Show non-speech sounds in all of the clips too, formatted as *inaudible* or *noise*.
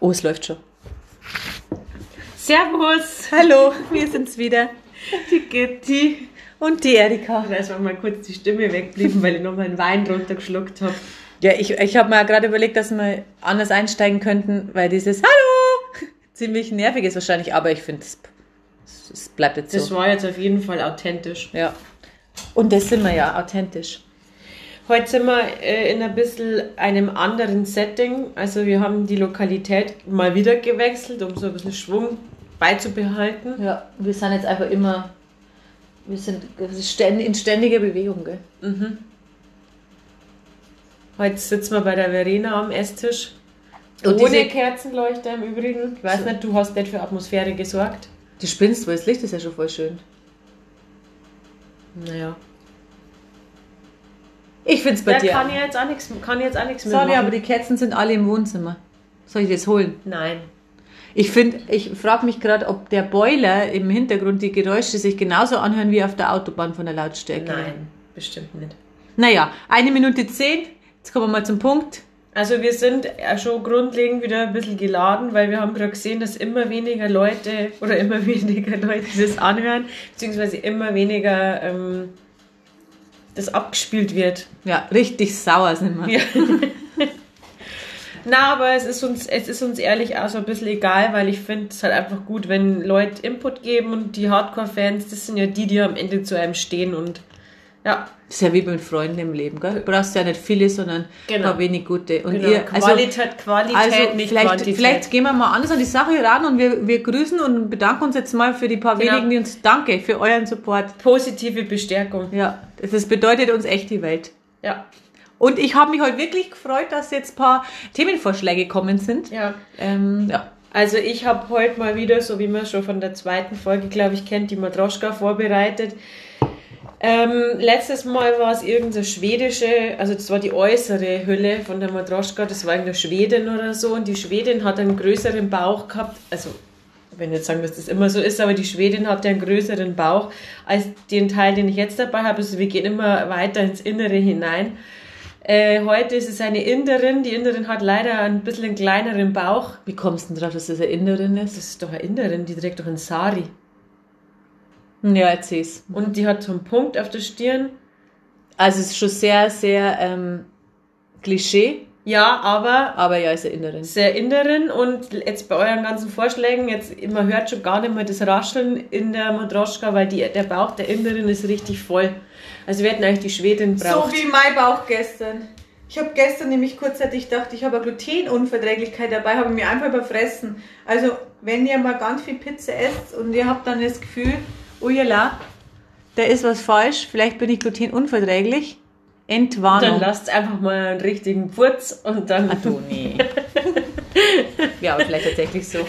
Oh, es läuft schon. Servus! Hallo, wir sind's wieder. Die Gitti. Und die Erika. Da ist mal kurz die Stimme weggeblieben, weil ich noch meinen Wein runtergeschluckt habe. Ja, ich, ich habe mir gerade überlegt, dass wir anders einsteigen könnten, weil dieses Hallo ziemlich nervig ist wahrscheinlich, aber ich finde, es, es bleibt jetzt Das so. war jetzt auf jeden Fall authentisch. Ja. Und das sind wir ja, authentisch. Heute sind wir äh, in ein bisschen einem anderen Setting. Also wir haben die Lokalität mal wieder gewechselt, um so ein bisschen Schwung beizubehalten. Ja, wir sind jetzt einfach immer, wir sind in ständiger Bewegung, gell? Heute sitzen wir bei der Verena am Esstisch. Und Ohne Kerzenleuchter im Übrigen. Ich weiß So. nicht, du hast nicht für Atmosphäre gesorgt. Du spinnst, weil das Licht ist ja schon voll schön. Naja. Ich find's bei Da dir. kann ich jetzt auch nichts, kann jetzt auch nichts mehr Sorry, machen. aber die Kerzen sind alle im Wohnzimmer. Soll ich das holen? Nein. Ich finde, ich frage mich gerade, ob der Boiler im Hintergrund die Geräusche sich genauso anhören wie auf der Autobahn von der Lautstärke. Nein, bestimmt nicht. Naja, eine Minute zehn. Jetzt kommen wir mal zum Punkt. Also wir sind ja schon grundlegend wieder ein bisschen geladen, weil wir haben gerade gesehen, dass immer weniger Leute oder immer *laughs* weniger Leute das anhören, beziehungsweise immer weniger ähm, das abgespielt wird. Ja, richtig sauer sind wir. Ja. Na, aber es ist uns, es ist uns ehrlich auch so ein bisschen egal, weil ich finde es halt einfach gut, wenn Leute Input geben und die Hardcore-Fans, das sind ja die, die am Ende zu einem stehen und ja, Das ist ja wie mit Freunden im Leben, gell? Du brauchst ja nicht viele, sondern Genau. ein paar wenig gute. Und genau. ihr, also, Qualität, Qualität, also nicht vielleicht, Quantität. vielleicht gehen wir mal anders an die Sache ran und wir, wir grüßen und bedanken uns jetzt mal für die paar Genau. wenigen, die uns, danke für euren Support. Positive Bestärkung. Ja, das bedeutet uns echt die Welt. Ja, Und ich habe mich heute wirklich gefreut, dass jetzt ein paar Themenvorschläge gekommen sind. ja. Ähm, ja. Also ich habe heute mal wieder, so wie man schon von der zweiten Folge, glaube ich, kennt, die Matroschka vorbereitet. Ähm, letztes Mal war es irgendeine schwedische, also das war die äußere Hülle von der Matroschka, das war irgendeine Schwedin oder so und die Schwedin hat einen größeren Bauch gehabt, also wenn jetzt sagen, dass das immer so ist, aber die Schwedin hatte einen größeren Bauch als den Teil, den ich jetzt dabei habe. Also wir gehen immer weiter ins Innere hinein. Äh, heute ist es eine Inderin. Die Inderin hat leider ein bisschen einen kleineren Bauch. Wie kommst du denn drauf, dass das eine Inderin ist? Das ist doch eine Inderin, die trägt doch einen Sari. Ja, erzähl's. Und die hat so einen Punkt auf der Stirn. Also es ist schon sehr, sehr ähm, Klischee, Ja, aber aber ja, ist eine Inderin. sehr Inderin. Und jetzt bei euren ganzen Vorschlägen, jetzt man hört schon gar nicht mehr das Rascheln in der Matroschka, weil die, der Bauch der Inderin ist richtig voll. Also wir hätten eigentlich die Schwedin braucht. So wie mein Bauch gestern. Ich habe gestern nämlich kurzzeitig gedacht, ich habe eine Glutenunverträglichkeit dabei, habe mir einfach überfressen. Also, wenn ihr mal ganz viel Pizza esst und ihr habt dann das Gefühl, ujala, da ist was falsch, vielleicht bin ich glutenunverträglich, dann Entwarnung. lasst einfach mal einen richtigen Purz und dann. Ah, du, nee. *laughs* ja, aber vielleicht tatsächlich so.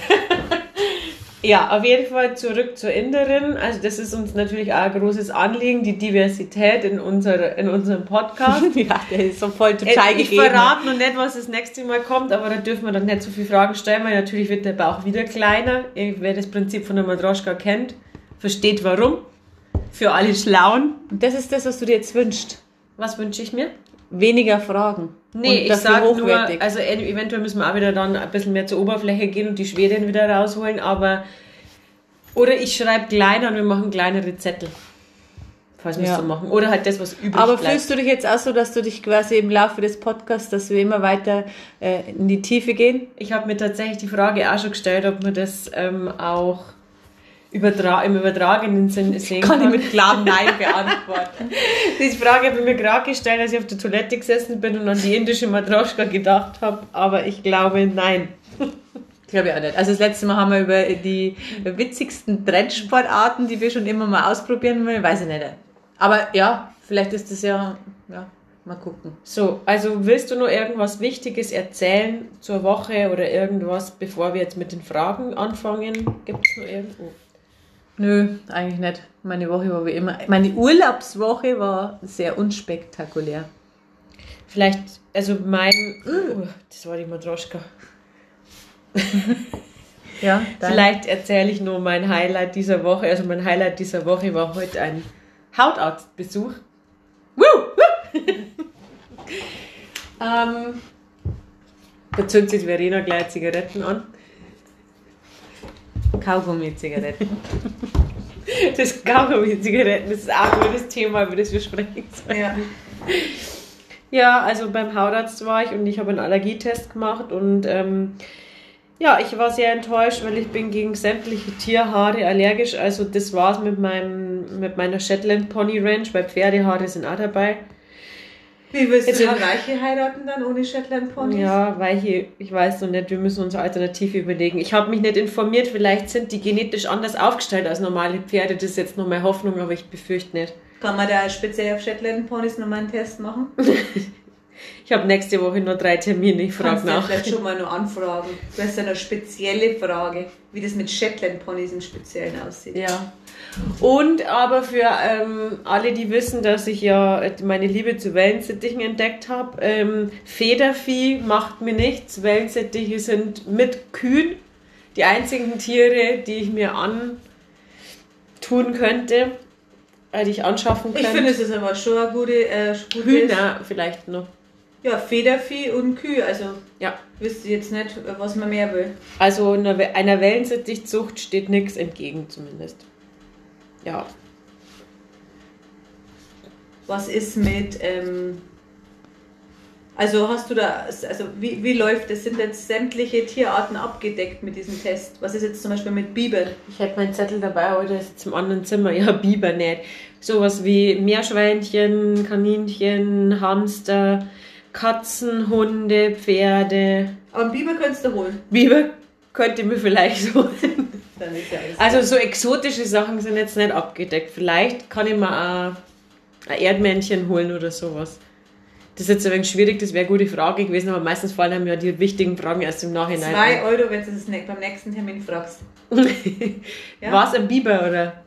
Ja, auf jeden Fall zurück zur Inderin. Also das ist uns natürlich auch ein großes Anliegen, die Diversität in, unserer, in unserem Podcast. *laughs* ja, der ist so voll total ich gegeben. verrate noch nicht, was das nächste Mal kommt, aber da dürfen wir dann nicht so viele Fragen stellen, weil natürlich wird der Bauch wieder kleiner. Wer das Prinzip von der Matroschka kennt, versteht warum. Für alle Schlauen. Und das ist das, was du dir jetzt wünschst. Was wünsche ich mir? Weniger Fragen. Nee, ich sage nur, also eventuell müssen wir auch wieder dann ein bisschen mehr zur Oberfläche gehen und die Schwedin wieder rausholen, aber oder ich schreibe kleiner und wir machen kleinere Zettel. Falls wir es Ja. so machen. Oder halt das, was übrig Aber bleibt. fühlst du dich jetzt auch so, dass du dich quasi im Laufe des Podcasts, dass wir immer weiter äh, in die Tiefe gehen? Ich habe mir tatsächlich die Frage auch schon gestellt, ob man das ähm, auch übertra im übertragenen Sinn sehen kann. Kann ich mit klarem Nein *laughs* beantworten. Diese Frage habe ich mir gerade gestellt, als ich auf der Toilette gesessen bin und an die indische Matroschka gedacht habe, aber ich glaube, nein. *laughs* Glaube ich auch nicht. Also das letzte Mal haben wir über die witzigsten Trendsportarten, die wir schon immer mal ausprobieren wollen, weiß ich nicht. Aber ja, vielleicht ist das ja, ja, mal gucken. So, also willst du noch irgendwas Wichtiges erzählen zur Woche oder irgendwas, bevor wir jetzt mit den Fragen anfangen? Gibt es noch irgendwo? Nö, eigentlich nicht. Meine Woche war wie immer. Meine Urlaubswoche war sehr unspektakulär. Vielleicht, also mein, uh, das war die Matroschka. *laughs* Ja, dann. Vielleicht erzähle ich nur mein Highlight dieser Woche. Also mein Highlight dieser Woche war heute ein Hautarztbesuch. Woo! Woo! *laughs* ähm, Da zündet sich Verena gleich Zigaretten an. Kaugummi-Zigaretten. *laughs* Das Kaugummi-Zigaretten, das ist auch ein gutes Thema, über das wir sprechen sollen. Ja. Ja, also beim Hautarzt war ich und ich habe einen Allergietest gemacht und ähm, ja, ich war sehr enttäuscht, weil ich bin gegen sämtliche Tierhaare allergisch. Also das war's mit meinem mit meiner Shetland Pony Ranch, weil Pferdehaare sind auch dabei. Wie willst du eine Reiche heiraten dann ohne Shetland Ponys? Ja, weil hier, ich weiß noch nicht, wir müssen uns eine Alternative überlegen. Ich habe mich nicht informiert, vielleicht sind die genetisch anders aufgestellt als normale Pferde. Das ist jetzt noch meine Hoffnung, aber ich befürchte nicht. Kann man da speziell auf Shetland Ponys nochmal einen Test machen? *laughs* Ich habe nächste Woche nur drei Termine, ich frage Kannst nach. vielleicht schon mal nur anfragen. Du hast ja eine spezielle Frage, wie das mit Shetland Ponys im Speziellen aussieht. Ja. Und aber für ähm, alle, die wissen, dass ich ja meine Liebe zu Wellensittichen entdeckt habe, ähm, Federvieh macht mir nichts. Wellensittiche sind mit Kühen die einzigen Tiere, die ich mir antun könnte, äh, die ich anschaffen Ich könnte. finde, es ist aber schon eine gute, äh, gute Hühner vielleicht noch. Ja, Federvieh und Kühe. Also Ja. wüsste jetzt nicht, was man mehr will. Also einer, einer Wellensittichzucht steht nichts entgegen zumindest. Ja. Was ist mit, ähm, also hast du da, also wie, wie läuft das? Sind jetzt sämtliche Tierarten abgedeckt mit diesem Test? Was ist jetzt zum Beispiel mit Bibern? Ich hätte meinen Zettel dabei, aber der ist jetzt im anderen Zimmer. *laughs* Ja, Biber nicht. Sowas wie Meerschweinchen, Kaninchen, Hamster, Katzen, Hunde, Pferde. Aber einen Biber könntest du holen. Biber könnte mir vielleicht *laughs* so. Dann ist ja alles. Also so exotische Sachen sind jetzt nicht abgedeckt. Vielleicht kann ich mir auch ein Erdmännchen holen oder sowas. Das ist jetzt ein wenig schwierig, das wäre eine gute Frage gewesen, aber meistens fallen einem ja die wichtigen Fragen erst im Nachhinein. Zwei Euro, wenn du das beim nächsten Termin fragst. *laughs* Ja. War es ein Biber oder?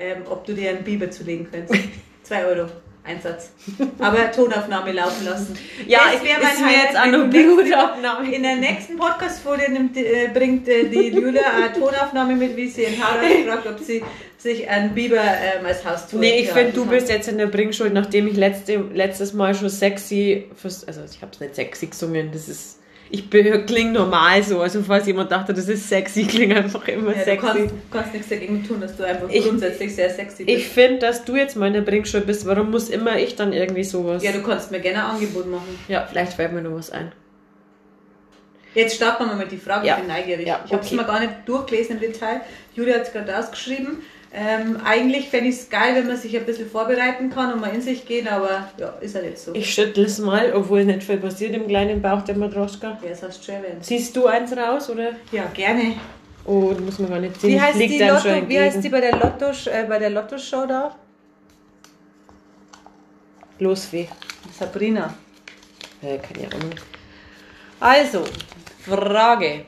ähm, ob du dir einen Biber zulegen könntest. *laughs* Zwei Euro. Einsatz. Aber Tonaufnahme laufen lassen. Ja, Das wär mein ist mir Highlight, jetzt du nächste- Blutabnahme. In der nächsten Podcast-Folge nimmt, äh, bringt äh, die Julia eine Tonaufnahme mit, wie sie ihren Haararzt *laughs* fragt, ob sie sich einen Biber ähm, als Haustour Nee, ich ja, finde, du bist jetzt in der Bringschuld, nachdem ich letzte, letztes Mal schon sexy, fürs- also ich habe es nicht sexy gesungen, das ist, ich klinge normal so, also falls jemand dachte, das ist sexy, klinge einfach immer Ja, du sexy. kannst, kannst nichts dagegen tun, dass du einfach Ich- grundsätzlich sehr sexy bist. Ich finde, dass du jetzt mal in der Bringschuld bist, warum muss immer ich dann irgendwie sowas? ja, du kannst mir gerne ein Angebot machen. Ja, vielleicht fällt mir noch was ein. Jetzt starten wir mal mit die Frage, Ja. ich bin neugierig. Ja, ich habe es okay. mir gar nicht durchgelesen im Detail. Julia hat es gerade ausgeschrieben. Ähm, eigentlich fände ich es geil, wenn man sich ein bisschen vorbereiten kann und mal in sich gehen, aber ja, ist ja nicht so. Ich schüttel es mal, obwohl nicht viel passiert im kleinen Bauch der Matroschka. ja, das hast du schon erwähnt. Siehst du eins raus, oder? Ja, gerne. Oh, das muss man gar nicht sehen. Wie heißt, die Lotto, wie heißt die bei der Lotto, äh, bei der Lotto-Show da? Losfee. Sabrina. Äh, keine Ahnung. Also, Frage.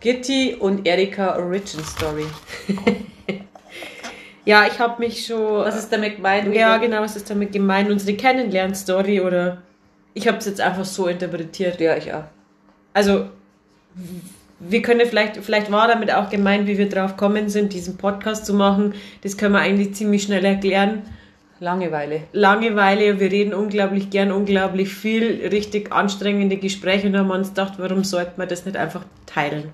Gitti und Erika Origin Story. *laughs* Ja, ich habe mich schon. Was ist damit gemeint? Ja, genau, was ist damit gemeint? Unsere Kennenlernstory oder ich habe es jetzt einfach so interpretiert. Ja, ich auch. Also wir können vielleicht, vielleicht war damit auch gemeint, wie wir drauf kommen sind, diesen Podcast zu machen. Das können wir eigentlich ziemlich schnell erklären. Langeweile. Langeweile, wir reden unglaublich gern, unglaublich viel, richtig anstrengende Gespräche und haben uns gedacht, warum sollte man das nicht einfach teilen?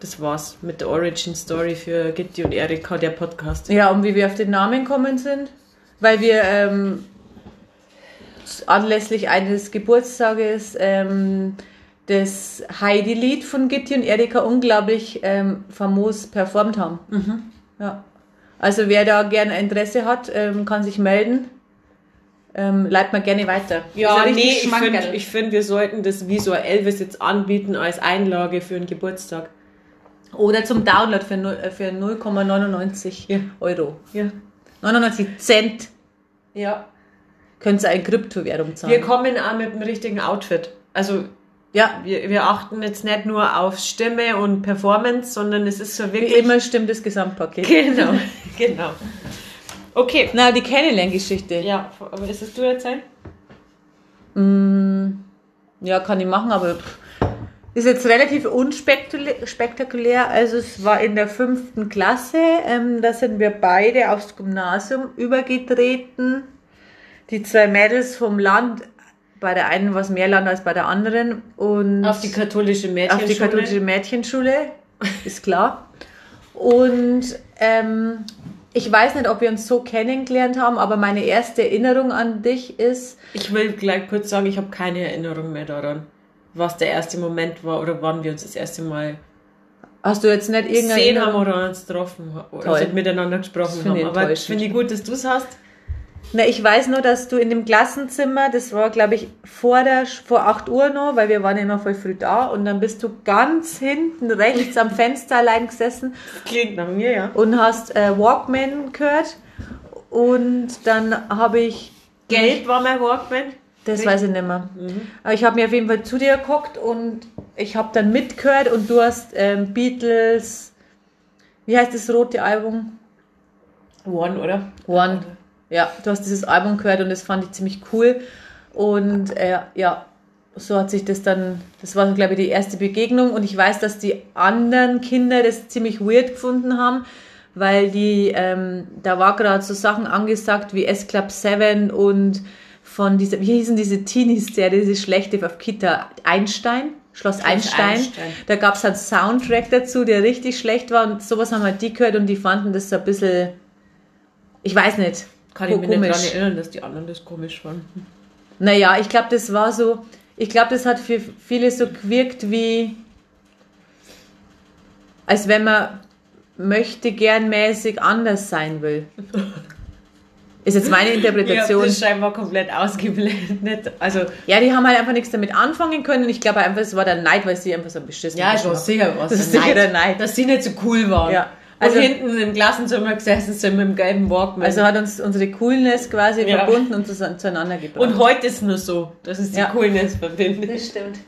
Das war's mit der Origin Story für Gitti und Erika, der Podcast. Ja, und wie wir auf den Namen gekommen sind? Weil wir ähm, anlässlich eines Geburtstages ähm, das Heidi-Lied von Gitti und Erika unglaublich ähm, famos performt haben. Ja. Also wer da gerne Interesse hat, ähm, kann sich melden. Ähm, leitet mir gerne weiter. Ja, ein nee, ich finde, ich find, wir sollten das so ein Elvis jetzt anbieten als Einlage für einen Geburtstag. Oder zum Download für, äh, für 0,99 Ja. Euro. Ja. 99 Cent Ja. könnt ihr eine Kryptowährung Wir zahlen. kommen auch mit dem richtigen Outfit. Also Ja, wir, wir achten jetzt nicht nur auf Stimme und Performance, sondern es ist so wie wirklich. immer stimmt das Gesamtpaket. Genau, *laughs* genau. Okay. Na, die Kennenlerngeschichte. Ja, aber ist es du erzählen? Mm, ja, kann ich machen, aber pff, ist jetzt relativ unspektakulär. Also es war in der fünften Klasse, ähm, da sind wir beide aufs Gymnasium übergetreten. Die zwei Mädels vom Land, bei der einen war es mehr Land als bei der anderen. Und Auf die katholische Mädchenschule. auf die katholische Mädchenschule, ist klar. Und ähm, ich weiß nicht, ob wir uns so kennengelernt haben, aber meine erste Erinnerung an dich ist, Ich will gleich kurz sagen, ich habe keine Erinnerung mehr daran, was der erste Moment war oder wann wir uns das erste Mal hast du jetzt nicht irgendeine gesehen haben oder uns getroffen oder Toll. also miteinander gesprochen haben. ich Aber enttäuschend. finde ich gut, dass du es hast. Na, ich weiß nur, dass du in dem Klassenzimmer, das war, glaube ich, vor, der, vor 8 Uhr noch, weil wir waren ja immer voll früh da, und dann bist du ganz hinten rechts am Fenster allein gesessen Das klingt nach mir, ja. und hast äh, Walkman gehört. Und dann habe ich Gelb war mein Walkman. Das weiß ich nicht mehr. Aber ich habe mir auf jeden Fall zu dir geguckt und ich habe dann mitgehört und du hast ähm, Beatles, wie heißt das rote Album? One, oder? One. Ja, du hast dieses Album gehört und das fand ich ziemlich cool. Und äh, ja, so hat sich das dann, das war, glaube ich, die erste Begegnung. Und ich weiß, dass die anderen Kinder das ziemlich weird gefunden haben, weil die, ähm, da war gerade so Sachen angesagt wie S-Club 7 und von dieser, wie hießen diese Teenies-Serie, diese schlechte auf Kita, Einstein? Schloss Einstein. Einstein. Da gab es einen Soundtrack dazu, der richtig schlecht war und sowas haben halt die gehört und die fanden das so ein bisschen, ich weiß nicht, Kann ich mich nicht komisch. daran erinnern, dass die anderen das komisch fanden. Naja, ich glaube, das war so, ich glaube, das hat für viele so gewirkt wie, als wenn man möchte gern mäßig anders sein will. *laughs* Ist jetzt meine Ich Interpretation. das scheinbar komplett ausgeblendet. Also, Ja, die haben halt einfach nichts damit anfangen können und ich glaube einfach, es war der Neid, weil sie einfach so beschissen ja, Geschmack- schon sicher was. Das ist sicher der Neid. Dass sie nicht so cool waren. Ja. Also Also- hinten im Klassenzimmer gesessen sind mit dem gelben Walkman. Also hat uns unsere Coolness quasi Ja. verbunden und zueinander gebracht. und heute ist nur so, dass es die Ja. Coolness verbindet. stimmt.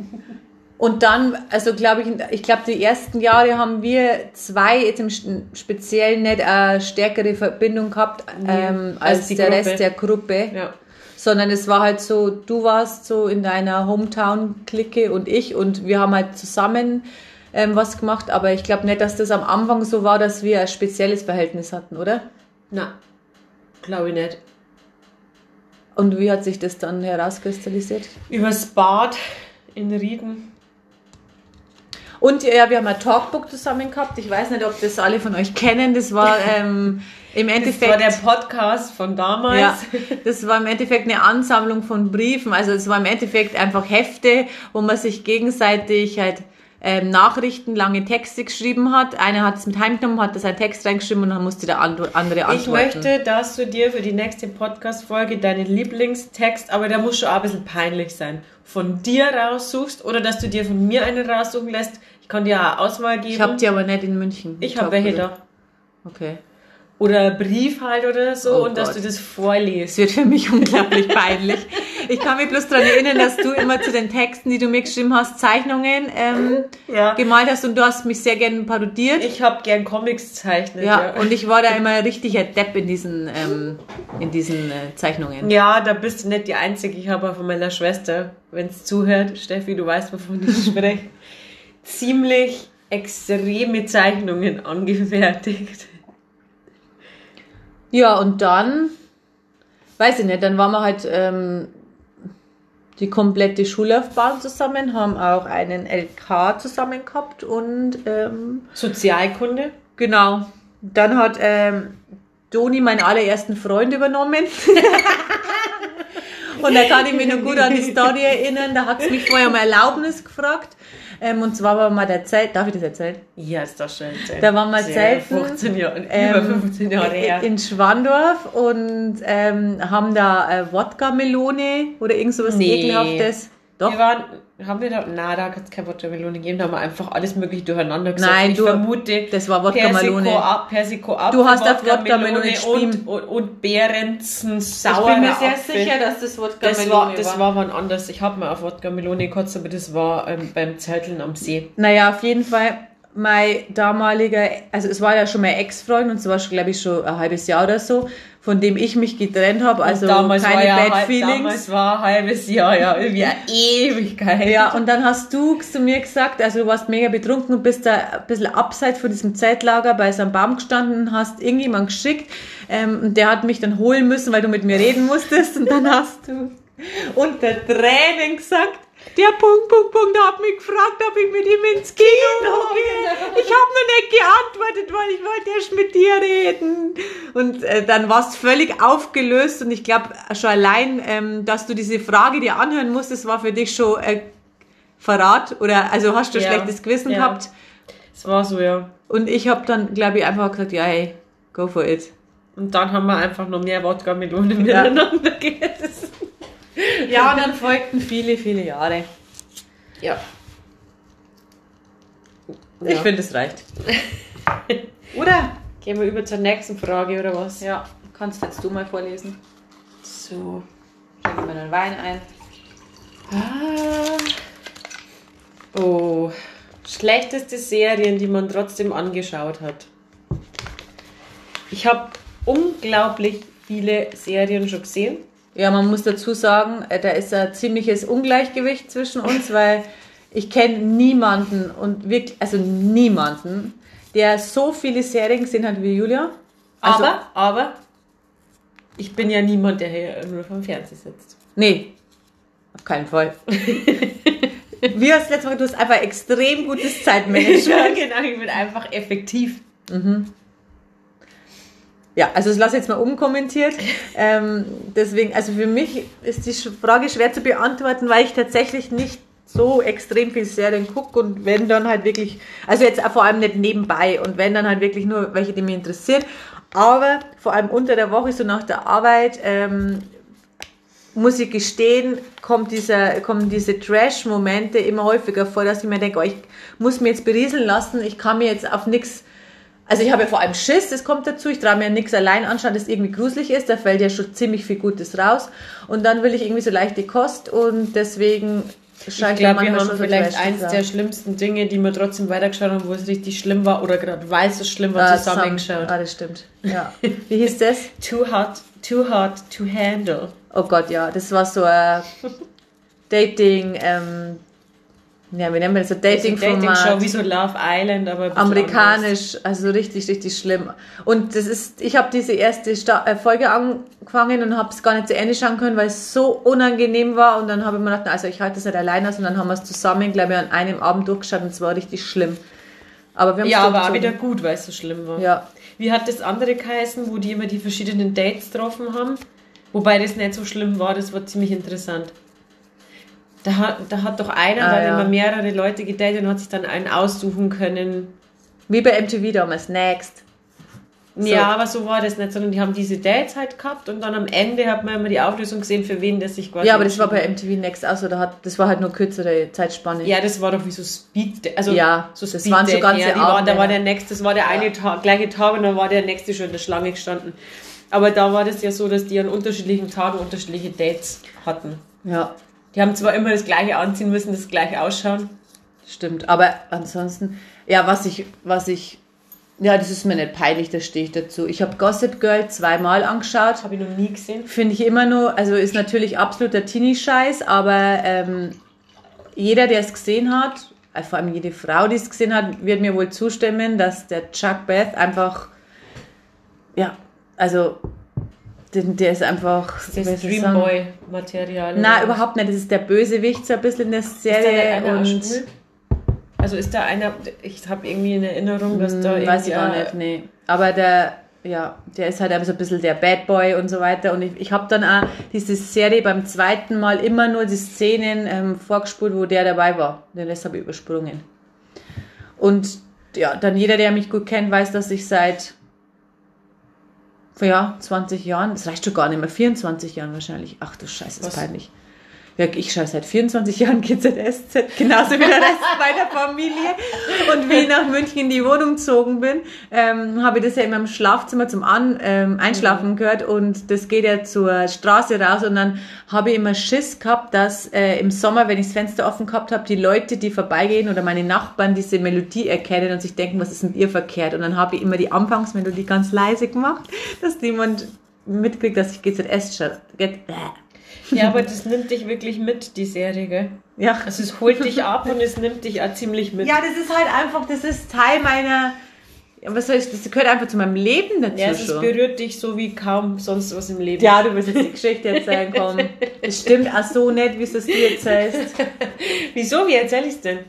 Und dann, also glaube ich, ich glaube, die ersten Jahre haben wir zwei jetzt im Speziellen nicht eine stärkere Verbindung gehabt ähm, als als, der Gruppe. Rest der Gruppe. Ja. Sondern es war halt so, du warst so in deiner Hometown-Clique und ich und wir haben halt zusammen ähm, was gemacht, aber ich glaube nicht, dass das am Anfang so war, dass wir ein spezielles Verhältnis hatten, oder? Na, glaube ich nicht. Und wie hat sich das dann herauskristallisiert? Übers Bad in Rieden. Und ja, wir haben ein Talkbook zusammen gehabt. Ich weiß nicht, ob das alle von euch kennen. Das war *laughs* ähm, im Das Endeffekt. war der Podcast von damals. ja, das war im Endeffekt eine Ansammlung von Briefen. Also es war im Endeffekt einfach Hefte, wo man sich gegenseitig halt ähm, Nachrichten, lange Texte geschrieben hat. Einer hat es mit heimgenommen, hat das einen Text reingeschrieben und dann musste der andere antworten. Ich möchte, dass du dir für die nächste Podcast-Folge deinen Lieblingstext, aber der muss schon auch ein bisschen peinlich sein, von dir raussuchst oder dass du dir von mir einen raussuchen lässt. Ich kann dir auch Auswahl geben. ich habe die aber nicht in München. ich habe welche da. Okay. Oder Brief halt oder so Oh und dass Gott. du das Es vorliest. wird für mich *laughs* unglaublich peinlich. Ich kann mich bloß daran erinnern, dass du immer zu den Texten, die du mir geschrieben hast, Zeichnungen ähm, Ja. gemalt hast und du hast mich sehr gerne parodiert. Ich habe gern Comics zeichnen. ja, und ich war da *laughs* immer ein richtiger Depp in diesen, ähm, in diesen äh, Zeichnungen. Ja, da bist du nicht die Einzige. Ich habe auch von meiner Schwester, wenn es zuhört, Steffi, du weißt, wovon ich *laughs* spreche, ziemlich extreme Zeichnungen angefertigt. Ja, und dann, weiß ich nicht, dann waren wir halt ähm, die komplette Schullaufbahn zusammen, haben auch einen LK zusammen gehabt und ähm, Sozialkunde. Genau. Dann hat ähm, Doni meinen allerersten Freund übernommen. *laughs* und da kann ich mich noch gut an die Story erinnern. Da hat sie mich vorher um Erlaubnis gefragt. Ähm, und zwar war mal der Zelt, darf ich das erzählen? Ja, ist doch schön. Da waren wir Sehr, zelten, 15 Jahre, über Ähm, 15 Jahre her. in Schwandorf und ähm, haben da äh, Wodka-Melone oder irgend sowas Nee. ekelhaftes. Doch. Wir waren, haben wir da, na, da hat es keine Wodka-Melone gegeben, da haben wir einfach alles mögliche durcheinander gesagt. Nein, ich du- vermute, das war Wodka-Melone. Persiko, ab, Persiko ab, Du hast auf Wodka-Melone und, geschrieben. und, und Behrensen sauer. ich bin mir sehr sicher, dass das Wodka-Melone das war. Das war wann anders. Ich habe mal auf Wodka-Melone gekotzt, aber das war ähm, beim Zelteln am See. Naja, auf jeden Fall, mein damaliger, also es war ja schon mein Ex-Freund und es war schon, glaube ich, schon ein halbes Jahr oder so, von dem ich mich getrennt habe, also damals keine war ja Bad halb- Feelings. Damals war ein halbes Jahr, ja, irgendwie eine Ewigkeit. Ja, und dann hast du zu mir gesagt, also du warst mega betrunken und bist da ein bisschen abseits von diesem Zeltlager bei so einem Baum gestanden und hast irgendjemand geschickt ähm, und der hat mich dann holen müssen, weil du mit mir reden musstest und dann hast du unter Tränen gesagt, der Punkt, Punkt, Punkt hat mich gefragt, ob ich mit ihm ins Kino gehe. Ich habe nur nicht geantwortet, weil ich wollte erst mit dir reden. Und äh, dann warst völlig aufgelöst und ich glaube schon allein, ähm, dass du diese Frage dir anhören musstest, war für dich schon äh, Verrat oder also hast du Ja. schlechtes Gewissen Ja. gehabt. Es war so, ja. Und ich habe dann, glaube ich, einfach gesagt, ja, hey, go for it. Und dann haben wir einfach noch mehr Wodka-Melone miteinander *laughs* gegessen. *laughs* Ja, und dann folgten viele, viele Jahre. Ja. Ich Ja. finde, es reicht. *laughs* Oder? Gehen wir über zur nächsten Frage, oder was? Ja, kannst jetzt du mal vorlesen. So. Schenke mir einen Wein ein. Ah. Oh. Schlechteste Serien, die man trotzdem angeschaut hat. Ich habe unglaublich viele Serien schon gesehen. Ja, man muss dazu sagen, äh, da ist ein ziemliches Ungleichgewicht zwischen uns, weil ich kenne niemanden und wirklich, also niemanden, der so viele Serien gesehen hat wie Julia. Also, Aber, aber, ich bin ja niemand, der hier nur vom Fernsehen sitzt. Nee, auf keinen Fall. *laughs* Wie hast du letztes Mal gesagt, du hast einfach extrem gutes *laughs* Zeitmanagement. genau, ich bin einfach effektiv. Ja, also das lasse ich jetzt mal umkommentiert. *laughs* Ähm, deswegen, also für mich ist die Frage schwer zu beantworten, weil ich tatsächlich nicht so extrem viel Serien gucke und wenn dann halt wirklich, also jetzt vor allem nicht nebenbei und wenn dann halt wirklich nur welche, die mich interessiert. Aber vor allem unter der Woche, so nach der Arbeit, ähm, muss ich gestehen, kommt dieser, kommen diese Trash-Momente immer häufiger vor, dass ich mir denke, oh, ich muss mir jetzt berieseln lassen, ich kann mir jetzt auf nichts also ich habe ja vor allem Schiss, das kommt dazu. Ich traue mir nichts allein anschauen, das irgendwie gruselig ist. Da fällt ja schon ziemlich viel Gutes raus. Und dann will ich irgendwie so leichte Kost und deswegen Ich scheint glaube, wir haben vielleicht eins der schlimmsten Dinge, die wir trotzdem weitergeschaut haben, wo es richtig schlimm war oder gerade weil es so schlimm war, Ah, zusammengeschaut. Ah, das stimmt. *laughs* Ja. Wie hieß das? Too hot, too hot to handle. Oh Gott, ja. Das war so ein *laughs* Dating, ähm, ja, wie nennen wir das? So Dating Show Dating-Format. wie so Love Island, aber bisschen anders. Amerikanisch, also richtig, richtig schlimm. Und das ist, ich habe diese erste Sta äh, Folge angefangen und habe es gar nicht zu Ende schauen können, weil es so unangenehm war. Und dann habe ich mir gedacht, also ich halte das nicht alleine aus. Und dann haben wir es zusammen, glaube ich, an einem Abend durchgeschaut und es war richtig schlimm. Aber wir haben Ja, aber auch wieder gut, weil es so schlimm war. Ja. Wie hat das andere geheißen, wo die immer die verschiedenen Dates getroffen haben? Wobei das nicht so schlimm war, das war ziemlich interessant. Da hat, da hat doch einer Ah, dann ja. immer mehrere Leute gedatet und hat sich dann einen aussuchen können. Wie bei MTV damals, Next. Ja, aber so war das nicht, sondern die haben diese Dates halt gehabt und dann am Ende hat man immer die Auflösung gesehen, für wen das sich quasi Ja, aber das war bei MTV Next auch so, da hat, das war halt nur kürzere Zeitspanne. Ja, das war doch wie so Speed, also Ja, so das waren so ganze ja, waren. Da war der nächste, das war der eine Tag, gleiche Tag und dann war der nächste schon in der Schlange gestanden. Aber da war das ja so, dass die an unterschiedlichen Tagen unterschiedliche Dates hatten. ja. Die haben zwar immer das gleiche anziehen müssen, das gleiche ausschauen. Stimmt, aber ansonsten, ja, was ich, was ich, ja, das ist mir nicht peinlich, da stehe ich dazu. Ich habe Gossip Girl zweimal angeschaut. Habe ich noch nie gesehen. Finde ich immer nur, also ist natürlich absoluter Teenie-Scheiß, aber ähm, jeder, der es gesehen hat, äh, vor allem jede Frau, die es gesehen hat, wird mir wohl zustimmen, dass der Chuck Beth einfach, ja, also, den, der ist einfach, Das ist? Dreamboy-Material. Na, oder? überhaupt nicht. Das ist der Bösewicht so ein bisschen in der Ist da Serie. und schwul? Also ist da einer, ich habe irgendwie eine Erinnerung, dass da Hm, weiß ich gar irgendwie nicht, nee. Aber der, ja, der ist halt einfach so ein bisschen der Bad Boy und so weiter. Und ich, ich habe dann auch diese Serie beim zweiten Mal immer nur die Szenen ähm, vorgespult, wo der dabei war. Den Rest habe ich übersprungen. Und ja, dann jeder, der mich gut kennt, weiß, dass ich seit ja, 20 Jahren, das reicht schon gar nicht mehr, 24 Jahren wahrscheinlich. Ach du Scheiße, ist Was? peinlich. Ja, ich schaue seit 24 Jahren GZSZ, genauso wie der Rest meiner Familie. Und wie ich nach München in die Wohnung gezogen bin, ähm, habe ich das ja in meinem Schlafzimmer zum An ähm, Einschlafen gehört und das geht ja zur Straße raus und dann habe ich immer Schiss gehabt, dass äh, im Sommer, wenn ich das Fenster offen gehabt habe, die Leute, die vorbeigehen oder meine Nachbarn diese Melodie erkennen und sich denken, was ist mit ihr verkehrt. Und dann habe ich immer die Anfangsmelodie ganz leise gemacht, dass niemand mitkriegt, dass ich GZS schaue. Ja, aber das nimmt dich wirklich mit, die Serie, gell? Ja. Also es holt dich ab und es nimmt dich auch ziemlich mit. Ja, das ist halt einfach, das ist Teil meiner, was soll ich, das gehört einfach zu meinem Leben dazu Ja, es berührt dich so wie kaum sonst was im Leben. Ja, du willst jetzt die Geschichte erzählen, komm. Das stimmt auch so nicht, wie es das du erzählst. *laughs* Wieso? Wie erzähl ich's denn?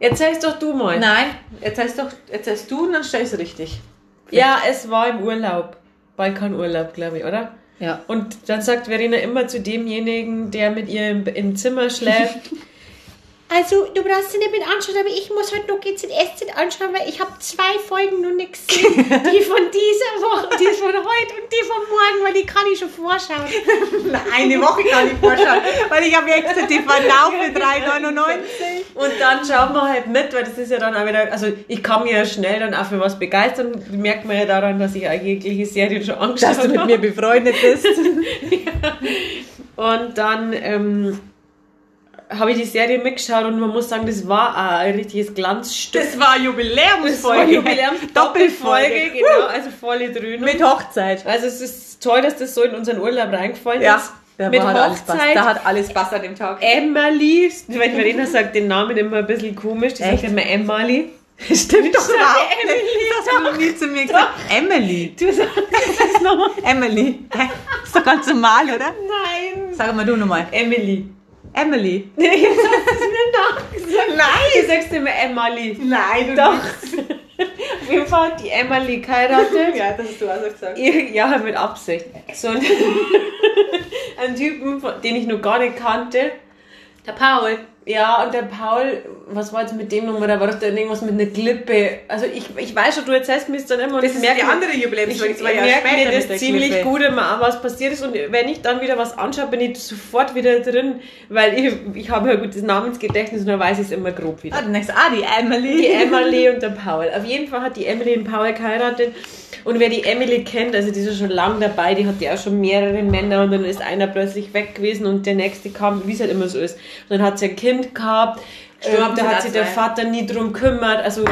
Erzähl's doch du mal. Nein, erzählst doch, erzählst du und dann stellst du richtig. Ja, es war im Urlaub. Balkanurlaub, glaube ich, oder? Ja. Und dann sagt Verena immer zu demjenigen, der mit ihr im, im Zimmer schläft, *laughs* Also, du brauchst sie nicht mit anschauen, aber ich muss halt noch GZSZ anschauen, weil ich habe zwei Folgen noch nicht gesehen. *laughs* Die von dieser Woche, die von heute und die von morgen, weil die kann ich schon vorschauen. *laughs* Eine Woche kann ich vorschauen, weil ich habe extra die Verlauf für 3,99. Und dann schauen wir halt mit, weil das ist ja dann auch wieder, also ich kann mir ja schnell dann auch für was begeistern. Merkt man ja daran, dass ich auch jegliche Serien schon angeschaut Dass du mit habe. mir befreundet bist. *laughs* Und dann ähm, habe ich die Serie mitgeschaut und man muss sagen, das war ein richtiges Glanzstück. Das war Jubiläumsfolge. Das war Jubiläum *laughs* Doppelfolge, genau, also volle Dröhnung. Mit Hochzeit. also es ist toll, dass das so in unseren Urlaub reingefallen Ja, ist. da Mit hat alles passt. Hochzeit. Da hat alles passt an dem Tag. Emily, weil Verena sagt den Namen immer ein bisschen komisch, die Echt? sagt immer Emily. *laughs* Stimmt doch überhaupt Emily. Das hast du noch nie zu mir gesagt. Emily. Du sagst das nochmal. Emily. Hä? Ist doch ganz normal, oder? Nein. Sag mal du nochmal. Emily. Emily. *laughs* Nee, jetzt hast du es mir *laughs* nachgesagt. Nein. Du sagst immer Emily. Nein, du Doch. Auf jeden Fall hat die Emily geheiratet. Ja, das hast du auch gesagt. Ja, mit Absicht. So ein, *laughs* Typen, den ich noch gar nicht kannte. Der Paul. Ja, und der Paul, was war jetzt mit dem nochmal? Da war doch dann irgendwas mit einer Klippe. Also ich, ich weiß schon, du erzählst mir es dann immer. und Das ich ist merk die andere Ich, Jubiläumsfolge. ich Das war ja merke mir das ziemlich Klippe. gut immer an, was passiert ist. Und wenn ich dann wieder was anschaue, bin ich sofort wieder drin, weil ich, ich habe ja gutes Namensgedächtnis und dann weiß ich es immer grob wieder. Ah, dann denkst du, ah, die Emily. Die Emily *laughs* und der Paul. Auf jeden Fall hat die Emily den Paul geheiratet. Und wer die Emily kennt, also die ist ja schon lange dabei, die hat ja auch schon mehrere Männer und dann ist einer plötzlich weg gewesen und der nächste kam, wie es halt immer so ist. Und dann hat sie ein Kind gehabt. Stimmt, da hat sich der. Vater nie drum kümmert. Also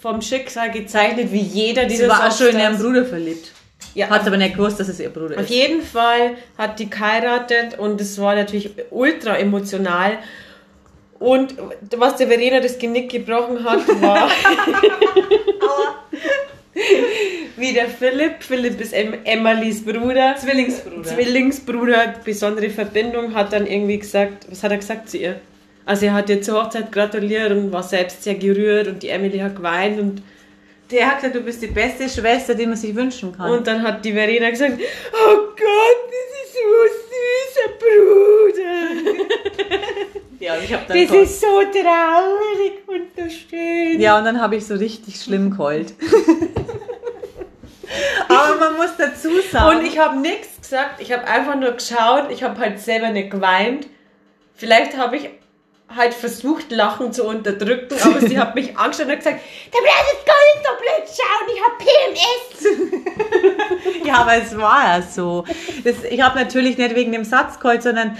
vom Schicksal gezeichnet, wie jeder dieser Sie war auch schon in ihren. Bruder verliebt. Ja, Hat aber nicht gewusst, dass es ihr Bruder auf ist. jeden Fall hat die geheiratet und es war natürlich ultra emotional. Und was der Verena das Genick gebrochen hat, war *laughs* *laughs* wie der Philipp. Philipp ist em Emilys Bruder. Zwillingsbruder. Zwillingsbruder, besondere Verbindung, hat dann irgendwie gesagt, was hat er gesagt zu ihr? Also er hat ihr zur Hochzeit gratuliert und war selbst sehr gerührt und die Emily hat geweint und, Der hat gesagt, du bist die beste Schwester, die man sich wünschen kann. und dann hat die Verena gesagt, oh Gott, das ist so süßer Bruder. *laughs* ja, und ich hab dann Das ist so traurig und so schön. Ja, und dann habe ich so richtig schlimm geheult. *laughs* Muss dazu sagen. Und ich habe nichts gesagt, ich habe einfach nur geschaut, ich habe halt selber nicht geweint. Vielleicht habe ich halt versucht, Lachen zu unterdrücken, *laughs* aber sie hat mich angeschaut und gesagt, Da brauchst du gar nicht so blöd schauen, ich habe PMS. *laughs* Ja, aber es war ja so. Das, ich habe natürlich nicht wegen dem Satz geheult, sondern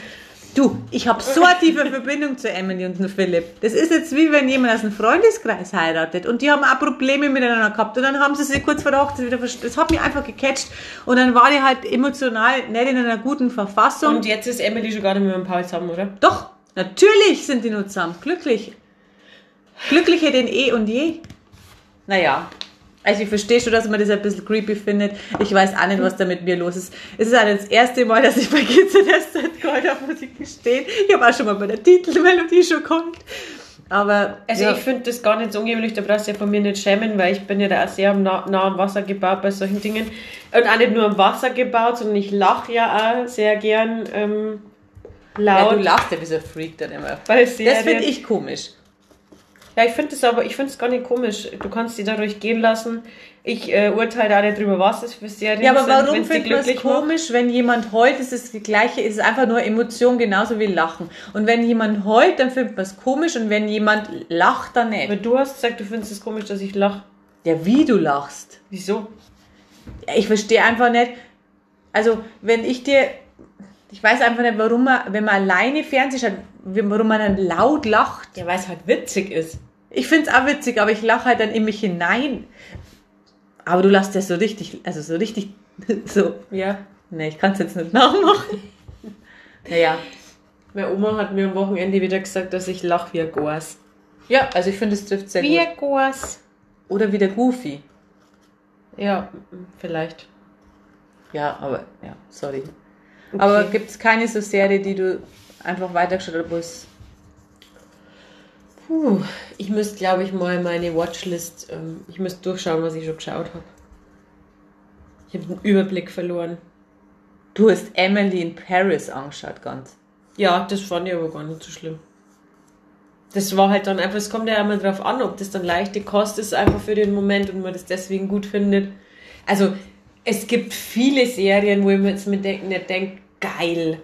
du, ich habe so eine tiefe Verbindung zu Emily und Philipp. Das ist jetzt wie wenn jemand aus einem Freundeskreis heiratet und die haben auch Probleme miteinander gehabt und dann haben sie sich kurz vor der Hochzeit wieder verstanden. Das hat mich einfach gecatcht und dann war die halt emotional nicht in einer guten Verfassung. und jetzt ist Emily schon gar nicht mehr mit dem Paul zusammen, oder? Doch, natürlich sind die nur zusammen. Glücklich. Glücklicher denn eh und je. Naja. Also ich verstehe schon, dass man das ein bisschen creepy findet. Ich weiß auch nicht, was da mit mir los ist. Es ist auch das erste Mal, dass ich bei GZS Gold auf Musik gestehe. Ich habe auch schon mal bei der Titelmelodie schon gekommen. Aber Also ja, ich finde das gar nicht so ungewöhnlich, da brauchst du ja von mir nicht schämen, weil ich bin ja da auch sehr nah, nah am Wasser gebaut bei solchen Dingen. Und auch nicht nur am Wasser gebaut, sondern ich lache ja auch sehr gern ähm, ja, laut. du lachst ja wie so ein Freak dann immer. bei Das finde ich komisch. Ja, ich finde es aber, ich finde es gar nicht komisch. Du kannst die dadurch gehen lassen. Ich äh, urteile auch nicht drüber, was das für Serien Ja, aber sind, warum findet man es komisch, wenn jemand heult, ist es das Gleiche, ist es einfach nur Emotion, genauso wie Lachen. Und wenn jemand heult, dann findet man es komisch und wenn jemand lacht, dann nicht. Aber du hast gesagt, du findest es komisch, dass ich lache. Ja, wie du lachst. Wieso? Ja, Ich verstehe einfach nicht. Also, wenn ich dir. Ich weiß einfach nicht, warum man, wenn man alleine Fernsehen schaut, warum man dann laut lacht. Ja, weil es halt witzig ist. Ich finde es auch witzig, aber ich lache halt dann in mich hinein. Aber du lachst ja so richtig, also so richtig, *laughs* so. Ja. Ne, ich kann es jetzt nicht nachmachen. Naja. Meine Oma hat mir am Wochenende wieder gesagt, dass ich lache wie ein Goas. Ja, also ich finde, es trifft sehr Wie gut. ein Goas. Oder wie der Goofy. Ja, vielleicht. Ja, aber, ja, sorry. Okay. Aber gibt es keine so Serie, die du einfach weitergeschaut hast, es Puh, ich müsste, glaube ich, mal meine Watchlist, ähm, ich müsste durchschauen, was ich schon geschaut habe. Ich habe den Überblick verloren. Du hast Emily in Paris angeschaut, ganz. Ja, das fand ich aber gar nicht so schlimm. Das war halt dann einfach, es kommt ja immer drauf an, ob das dann leichte Kost ist, einfach für den Moment und man das deswegen gut findet. Also, es gibt viele Serien, wo ich mir jetzt mit denk, nicht denke, geil,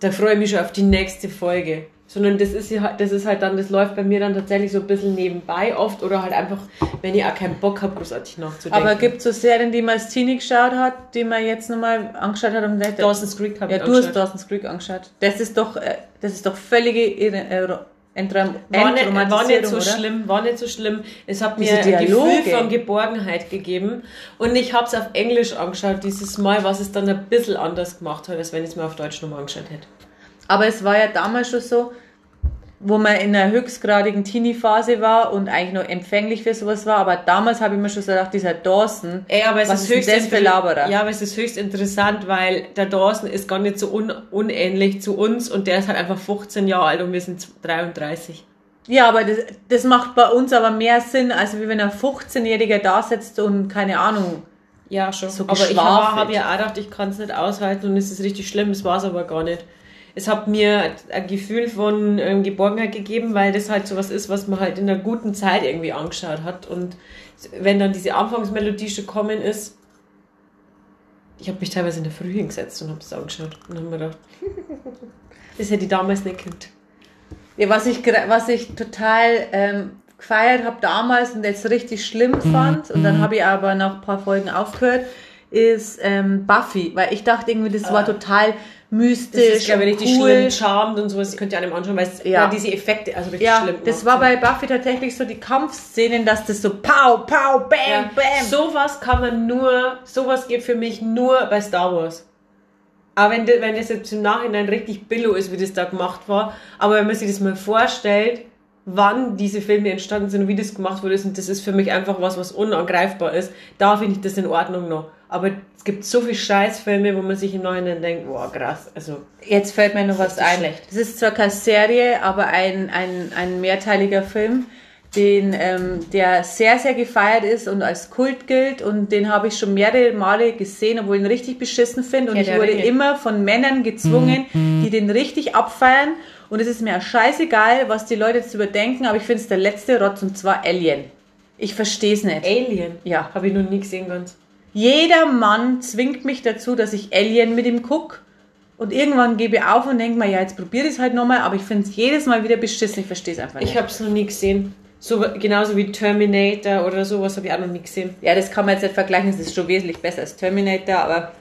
da freue ich mich schon auf die nächste Folge. Sondern das ist, ja, das ist halt dann, das läuft bei mir dann tatsächlich so ein bisschen nebenbei oft oder halt einfach, wenn ich auch keinen Bock habe, großartig nachzudenken. Aber gibt es so Serien, die man als Teenie geschaut hat, die man jetzt nochmal angeschaut hat und nicht? Dawson's Creek habe Ja, ich du hast. Dawson's Creek angeschaut. Das ist doch, äh, das ist doch völlige Irre- äh, Entram War nicht, war nicht so oder? schlimm, war nicht so schlimm. Es hat Diese mir ein Dialoge. Gefühl von Geborgenheit gegeben. Und ich habe es auf Englisch angeschaut dieses Mal, was es dann ein bisschen anders gemacht hat, als wenn ich es mir auf Deutsch nochmal angeschaut hätte. Aber es war ja damals schon so, wo man in einer höchstgradigen Teenie-Phase war und eigentlich noch empfänglich für sowas war. Aber damals habe ich mir schon so gedacht, dieser Dawson, Ey, aber es was ist ist höchst denn das für Laberer? Ja, aber es ist höchst interessant, weil der Dawson ist gar nicht so un unähnlich zu uns und der ist halt einfach 15 Jahre alt und wir sind 33. Ja, aber das, das macht bei uns aber mehr Sinn, als wenn ein 15-Jähriger da sitzt und keine Ahnung. Ja, schon. So aber ich habe ja auch gedacht, ich kann es nicht aushalten und es ist richtig schlimm. Das war es aber gar nicht. Es hat mir ein Gefühl von ähm, Geborgenheit gegeben, weil das halt sowas ist, was man halt in einer guten Zeit irgendwie angeschaut hat. Und wenn dann diese Anfangsmelodie schon kommen ist, ich habe mich teilweise in der Früh hingesetzt und habe es angeschaut und habe mir gedacht, *laughs* das hätte ich damals nicht gekannt. Ja, was ich, was ich total ähm, gefeiert habe damals und jetzt richtig schlimm fand, und dann habe ich aber nach ein paar Folgen aufgehört, ist ähm, Buffy, weil ich dachte irgendwie, das war total Das mystisch, ist, glaube ich, richtig cool. schlimm, charmend und sowas. Das könnt ihr einem anschauen, weil es Ja. ja. diese Effekte, also richtig Ja, schlimm das gemacht war bei Buffy tatsächlich so die Kampfszenen, dass das so pow, pow, bam, Ja, bam. sowas kann man nur, sowas geht für mich nur bei Star Wars. Aber wenn, das- wenn das jetzt im Nachhinein richtig billo ist, wie das da gemacht war, aber wenn man sich das mal vorstellt, wann diese Filme entstanden sind und wie das gemacht wurde, und das ist für mich einfach was, was unangreifbar ist, da finde ich das in Ordnung noch. Aber es gibt so viele Scheißfilme, wo man sich im Nachhinein denkt, boah, krass, also, Jetzt fällt mir noch was ein. schlecht. Das ist zwar keine Serie, aber ein, ein, ein mehrteiliger Film, den, ähm, der sehr, sehr gefeiert ist und als Kult gilt. Und den habe ich schon mehrere Male gesehen, obwohl ich ihn richtig beschissen finde. Und Herr ich wurde Ringe. immer von Männern gezwungen, die den richtig abfeiern. Und es ist mir scheißegal, was die Leute jetzt überdenken, aber ich finde es der letzte Rotz und zwar Alien. Ich verstehe es nicht. Alien. Ja. Habe ich noch nie gesehen ganz. Jeder Mann zwingt mich dazu, dass ich Alien mit ihm guck. Und irgendwann gebe ich auf und denke mir, ja, jetzt probiere ich es halt nochmal, aber ich finde es jedes Mal wieder beschissen. Ich verstehe es einfach nicht. Ich habe es noch nie gesehen. So, genauso wie Terminator oder sowas habe ich auch noch nie gesehen. ja, das kann man jetzt nicht vergleichen, es ist schon wesentlich besser als Terminator, aber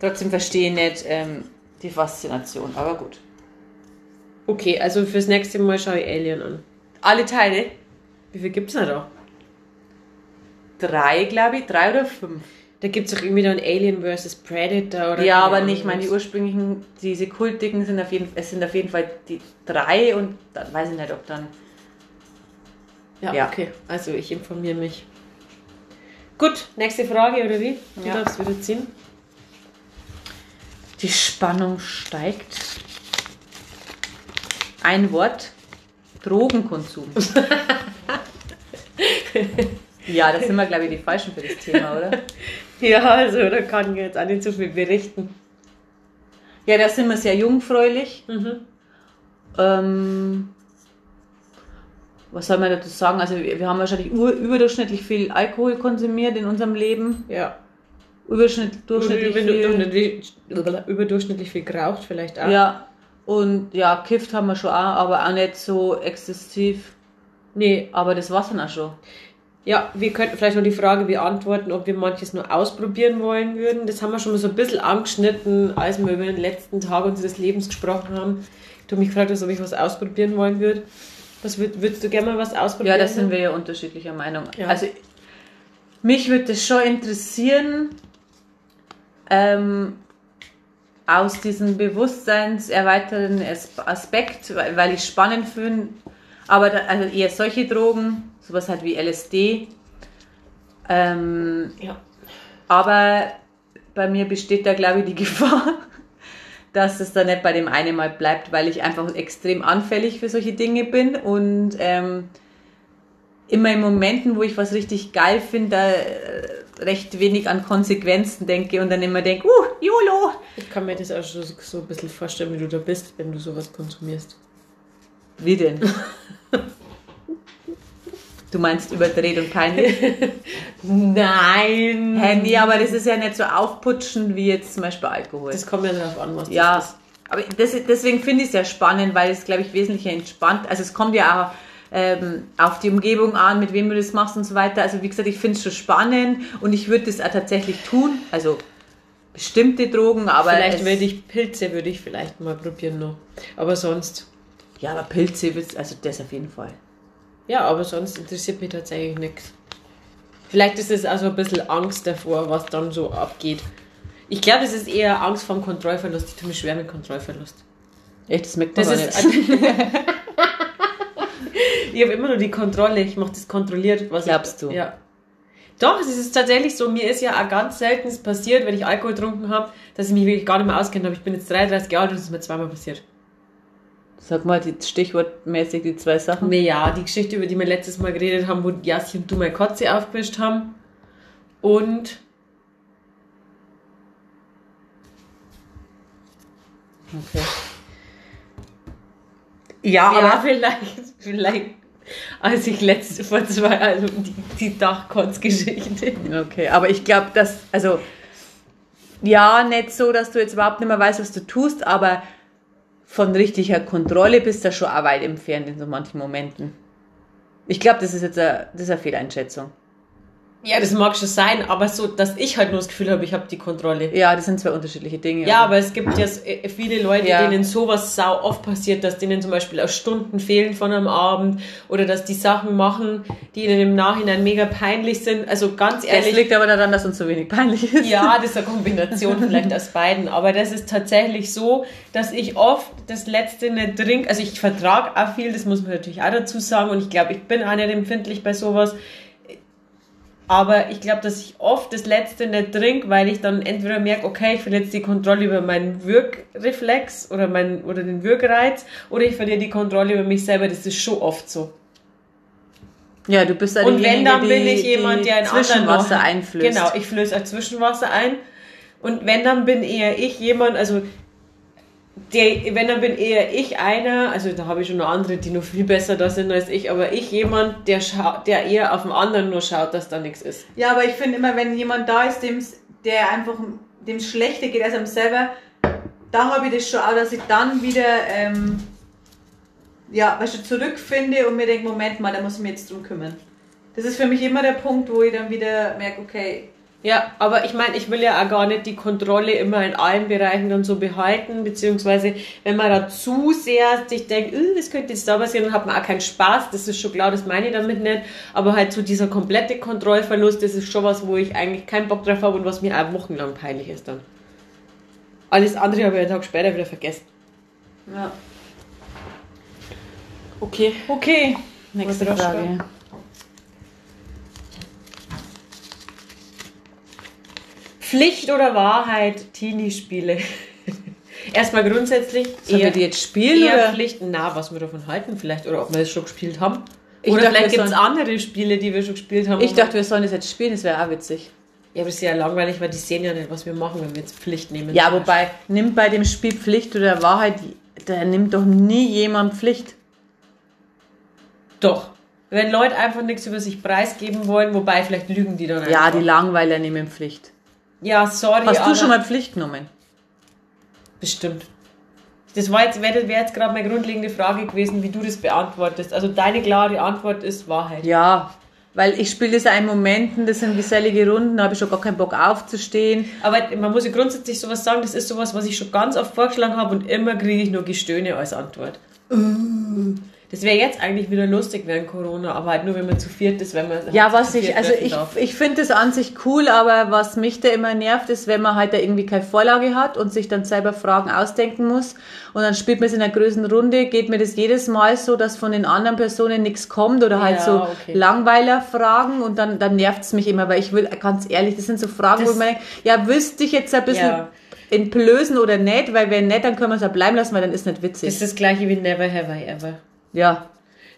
trotzdem verstehe ich nicht ähm, die Faszination. Aber gut. Okay, also fürs nächste Mal schaue ich Alien an. Alle Teile? Wie viel gibt's denn da? Drei, glaube ich, drei oder fünf. Da gibt's doch irgendwie dann Alien vs. Predator oder ja, aber nicht, meine die ursprünglichen, diese kultigen sind auf jeden es sind auf jeden Fall die drei und dann weiß ich nicht, ob dann. Ja, Ja. okay. Also ich informiere mich. Gut, nächste Frage oder wie? Du Ja. darfst wieder ziehen. Die Spannung steigt. Ein Wort. Drogenkonsum. *laughs* ja, das sind wir, glaube ich, die Falschen für das Thema, oder? *laughs* Ja, also da kann ich jetzt auch nicht so viel berichten. Ja, da sind wir sehr jungfräulich. Mhm. Ähm, was soll man dazu sagen? Also wir, haben wahrscheinlich ur- überdurchschnittlich viel Alkohol konsumiert in unserem Leben. Ja. Überschnitt, durchschnittlich viel. Überdurchschnittlich, überdurchschnittlich viel geraucht vielleicht auch. Ja. Und ja, kifft haben wir schon auch, aber auch nicht so exzessiv. Nee, Aber das war's dann auch schon. Ja, wir könnten vielleicht noch die Frage beantworten, ob wir manches nur ausprobieren wollen würden. Das haben wir schon mal so ein bisschen angeschnitten, als wir über den letzten Tag unseres Lebens gesprochen haben. Du mich gefragt hast, ob ich was ausprobieren wollen würde. Was würd, würdest du gerne mal was ausprobieren? Ja, da sind wir ja unterschiedlicher Meinung. Ja. Also mich würde das schon interessieren, ähm, aus diesem bewusstseinserweiternden As- Aspekt, weil, weil ich spannend finde, aber da, also eher solche Drogen, sowas halt wie LSD Ähm, Ja. aber bei mir besteht da, glaube ich, die *laughs* Gefahr, dass es da nicht bei dem einen Mal bleibt, weil ich einfach extrem anfällig für solche Dinge bin und ähm, immer in Momenten, wo ich was richtig geil finde, da äh, recht wenig an Konsequenzen denke und dann immer denke, uh, YOLO. Ich kann mir das auch schon so, so ein bisschen vorstellen, wie du da bist, wenn du sowas konsumierst. Wie denn? *laughs* Du meinst überdreht und peinlich? *laughs* Nein! Hä, nee, aber das ist ja nicht so aufputschend wie jetzt zum Beispiel Alkohol. Das kommt ja darauf an, was ja, das ist. aber das, deswegen finde ich es ja spannend, weil es, glaube ich, wesentlich entspannt. Also es kommt ja auch ähm, auf die Umgebung an, mit wem du das machst und so weiter. Also wie gesagt, ich finde es schon spannend und ich würde das auch tatsächlich tun. Also bestimmte Drogen, aber Vielleicht würde ich Pilze würde ich vielleicht mal probieren noch. Aber sonst, ja, aber Pilze, also das auf jeden Fall. Ja, aber sonst interessiert mich tatsächlich nichts. Vielleicht ist es also ein bisschen Angst davor, was dann so abgeht. Ich glaube, es ist eher Angst vor dem Kontrollverlust. Ich tue mich schwer mit Kontrollverlust. Echt, das merkt man Das gar ist, nicht. *laughs* ich habe immer nur die Kontrolle. Ich mache das kontrolliert. Was Glaubst ich, du? Ja. Doch, es ist tatsächlich so. Mir ist ja auch ganz selten passiert, wenn ich Alkohol getrunken habe, dass ich mich wirklich gar nicht mehr auskenne. Aber ich bin jetzt 33 Jahre alt und es ist mir zweimal passiert. Sag mal, die stichwortmäßig die zwei Sachen. Nee, ja, die Geschichte, über die wir letztes Mal geredet haben, wo Jassi und du meine Kotze aufgemischt haben. Und Okay. ja, aber vielleicht, vielleicht, als ich letzte vor zwei, also die, die Dachkotzgeschichte. Okay, aber ich glaube, dass, also, ja, nicht so, dass du jetzt überhaupt nicht mehr weißt, was du tust, aber von richtiger Kontrolle bist du schon auch weit entfernt in so manchen Momenten. Ich glaube, das ist jetzt eine, das ist eine Fehleinschätzung. Ja, das mag schon sein, aber so, dass ich halt nur das Gefühl habe, ich habe die Kontrolle. Ja, das sind zwei unterschiedliche Dinge. Ja, aber es gibt ja s- äh, viele Leute, Ja. denen sowas sau oft passiert, dass denen zum Beispiel auch Stunden fehlen von einem Abend oder dass die Sachen machen, die ihnen im Nachhinein mega peinlich sind. Also ganz das ehrlich, liegt aber daran, dass uns so wenig peinlich ist. ja, das ist eine Kombination vielleicht aus beiden. Aber das ist tatsächlich so, dass ich oft das Letzte nicht trinke. Also ich vertrage auch viel, das muss man natürlich auch dazu sagen. Und ich glaube, ich bin auch nicht empfindlich bei sowas. Aber ich glaube, dass ich oft das Letzte nicht trinke, weil ich dann entweder merke, okay, ich verliere jetzt die Kontrolle über meinen Wirkreflex oder, mein, oder den Wirkreiz oder ich verliere die Kontrolle über mich selber. Das ist schon oft so. Ja, du bist Und wenn, dann die, bin ich jemand, der in anderen Zwischenwasser einflößt. Genau, ich flöße auch Zwischenwasser ein. Und wenn, dann bin eher ich jemand, also der, wenn, dann bin eher ich einer, also da habe ich schon noch andere, die noch viel besser da sind als ich, aber ich jemand, der, schau, der eher auf den anderen nur schaut, dass da nichts ist. Ja, aber ich finde immer, wenn jemand da ist, dem's, der einfach dem schlechter geht als einem selber, da habe ich das schon auch, dass ich dann wieder, ähm, ja, weißt du, zurückfinde und mir denke, Moment mal, da muss ich mich jetzt drum kümmern. Das ist für mich immer der Punkt, wo ich dann wieder merke, okay, Ja, aber ich meine, ich will ja auch gar nicht die Kontrolle immer in allen Bereichen dann so behalten, beziehungsweise wenn man da zu sehr sich denkt, "Äh, das könnte jetzt da passieren, dann hat man auch keinen Spaß, das ist schon klar, das meine ich damit nicht, aber halt so dieser komplette Kontrollverlust, das ist schon was, wo ich eigentlich keinen Bock drauf habe und was mir auch wochenlang peinlich ist dann. Alles andere habe ich einen Tag später wieder vergessen. ja. Okay. Okay, Nächste Matroschka. Frage. Pflicht oder Wahrheit, Teenie-Spiele? *laughs* Erstmal grundsätzlich Sollen wir eher- die jetzt spielen eher oder? Pflicht, na, was wir davon halten vielleicht, oder ob wir es schon gespielt haben. Ich oder dachte, vielleicht wir gibt es andere Spiele, die wir schon gespielt haben. Ich dachte, wir sollen das jetzt spielen, das wäre auch witzig. ja, aber das ist ja langweilig, weil die sehen ja nicht, was wir machen, wenn wir jetzt Pflicht nehmen. Ja, wobei, nimmt bei dem Spiel Pflicht oder Wahrheit, da nimmt doch nie jemand Pflicht. Doch. Wenn Leute einfach nichts über sich preisgeben wollen, wobei vielleicht lügen die dann einfach. Ja, die Langweiler nehmen Pflicht. Ja, sorry. Hast du schon mal Pflicht genommen? Bestimmt. Das war jetzt, wäre wär jetzt gerade meine grundlegende Frage gewesen, wie du das beantwortest. Also deine klare Antwort ist Wahrheit. Ja, weil ich spiele das ja in Momenten, das sind gesellige Runden, da habe ich schon gar keinen Bock aufzustehen. Aber man muss ja grundsätzlich sowas sagen, das ist sowas, was ich schon ganz oft vorgeschlagen habe und immer kriege ich nur Gestöhne als Antwort. Das wäre jetzt eigentlich wieder lustig während Corona, aber halt nur, wenn man zu viert ist, wenn man halt Ja, was ich, also ich, darf. ich finde das an sich cool, aber was mich da immer nervt, ist, wenn man halt da irgendwie keine Vorlage hat und sich dann selber Fragen ausdenken muss und dann spielt man es in einer größeren Runde, geht mir das jedes Mal so, dass von den anderen Personen nichts kommt oder halt Ja, so okay. Langweiler-Fragen und dann, dann nervt es mich immer, weil ich will, ganz ehrlich, das sind so Fragen, wo Das- mir denke, ja, wüsste ich jetzt ein bisschen Ja. entblößen oder nicht, weil wenn nicht, dann können wir es ja bleiben lassen, weil dann ist nicht witzig. Das ist das gleiche wie Never Have I Ever. Ja,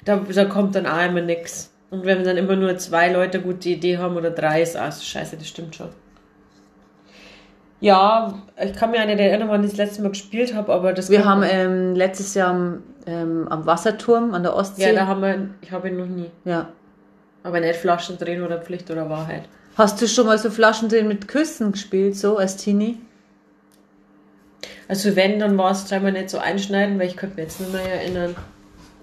Da, da kommt dann auch immer nix. Und wenn dann immer nur zwei Leute eine gute Idee haben oder drei, ist auch so scheiße, das stimmt schon. Ja, ich kann mir nicht erinnern, wann ich das letzte Mal gespielt habe, aber das wir haben ähm, letztes Jahr am, ähm, am Wasserturm an der Ostsee. Ja, da haben wir, ich habe ihn noch nie. ja. Aber nicht Flaschen drehen oder Pflicht oder Wahrheit. Hast du schon mal so Flaschendrehen mit Küssen gespielt, so als Teenie? Also wenn, dann war es scheinbar nicht so einschneiden, weil ich könnte mir jetzt nicht mehr erinnern.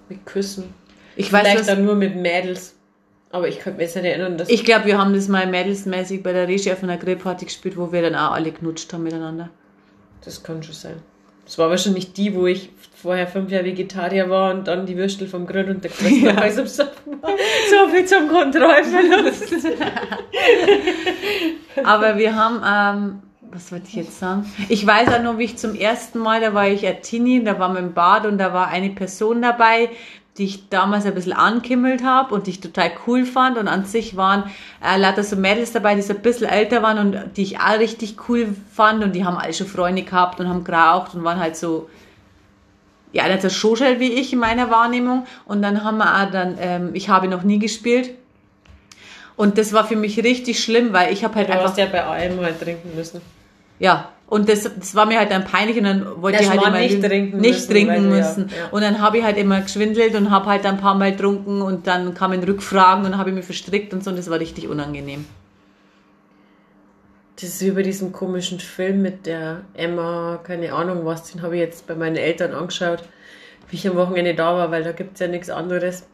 Mit Küssen. Ich weiß, Vielleicht was, dann nur mit Mädels. Aber ich könnte mir jetzt nicht erinnern, dass ich glaube, wir haben das mal mädelsmäßig bei der Regie auf einer Grillparty gespielt, wo wir dann auch alle knutscht haben miteinander. Das kann schon sein. Das war wahrscheinlich die, wo ich vorher fünf Jahre Vegetarier war und dann die Würstel vom Grill und der Christ *laughs* Ja. bei so einem Sachen war. So viel zum Kontrollverlust. *laughs* *laughs* Aber wir haben, ähm, was wollte ich jetzt sagen? Ich weiß auch nur, wie ich zum ersten Mal, da war ich ein Teenie, da war wir im Bad und da war eine Person dabei, die ich damals ein bisschen ankimmelt habe und die ich total cool fand. Und an sich waren äh, lauter so Mädels dabei, die so ein bisschen älter waren und die ich auch richtig cool fand. Und die haben alle schon Freunde gehabt und haben geraucht und waren halt so, ja, nicht so social wie ich in meiner Wahrnehmung. Und dann haben wir auch dann, ähm, ich habe noch nie gespielt. Und das war für mich richtig schlimm, weil ich habe halt Du einfach hast ja bei allem halt trinken müssen. Ja, und das, das war mir halt dann peinlich und dann wollte ich halt immer nicht trinken nicht müssen, trinken du- ja, müssen. ja. Und dann habe ich halt immer geschwindelt und habe halt ein paar Mal getrunken und dann kamen Rückfragen und habe ich mich verstrickt und so und das war richtig unangenehm. Das ist wie bei diesem komischen Film mit der Emma, keine Ahnung was, den habe ich jetzt bei meinen Eltern angeschaut, wie ich am Wochenende da war, weil da gibt es ja nichts anderes.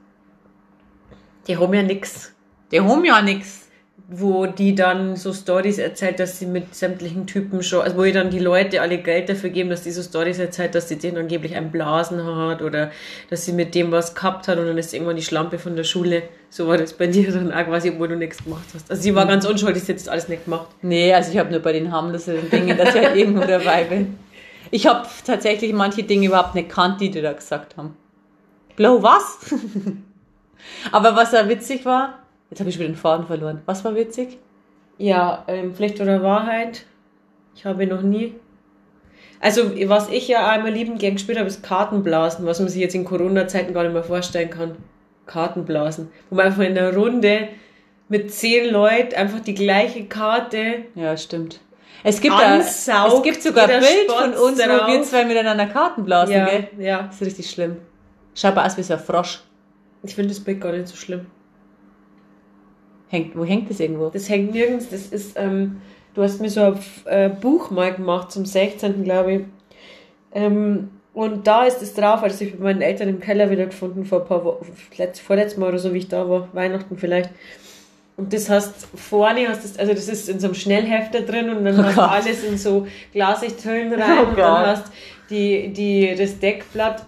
Die haben ja nichts. Die haben ja nix. Wo die dann so Stories erzählt, dass sie mit sämtlichen Typen schon, also wo ihr dann die Leute alle Geld dafür geben, dass die so Stories erzählt, dass sie den angeblich einen Blasen hat oder dass sie mit dem was gehabt hat und dann ist irgendwann die Schlampe von der Schule. So war das bei *laughs* dir dann auch quasi, obwohl du nichts gemacht hast. Also sie war ganz unschuldig, sie hat das alles nicht gemacht. Nee, also ich habe nur bei den harmloseren Dingen, dass ich halt irgendwo *laughs* dabei bin. Ich habe tatsächlich manche Dinge überhaupt nicht kannt, die die da gesagt haben. Blow, was? *laughs* Aber was da witzig war, jetzt habe ich wieder den Faden verloren. Was war witzig? Ja, ähm, Pflicht oder Wahrheit. Ich habe noch nie. Also, was ich ja einmal liebend gern gespielt habe, ist Kartenblasen, was man sich jetzt in Corona-Zeiten gar nicht mehr vorstellen kann. Kartenblasen. Wo man einfach in einer Runde mit zehn Leuten einfach die gleiche Karte. Ja, stimmt. Es gibt, da, es gibt sogar ein Bild von spotzt uns, wo drauf. wir zwei miteinander Karten blasen, Ja, gell? ja. Das ist richtig schlimm. Schaut mal aus wie so ein Frosch. Ich finde das Bild gar nicht so schlimm. Hängt, wo hängt das irgendwo? Das hängt nirgends. Das ist, ähm, du hast mir so ein äh, Buch mal gemacht zum 16. glaube ich. Ähm, und da ist es drauf, als ich mit meinen Eltern im Keller wieder gefunden vor ein paar Wochen, letzt, vorletztes Mal oder so, wie ich da war, Weihnachten vielleicht. Und das hast vorne hast das, also das ist in so einem Schnellhefter drin und dann Oh hast du alles in so Glasichthüllen *laughs* rein Oh und Gott. dann hast die, die, das Deckblatt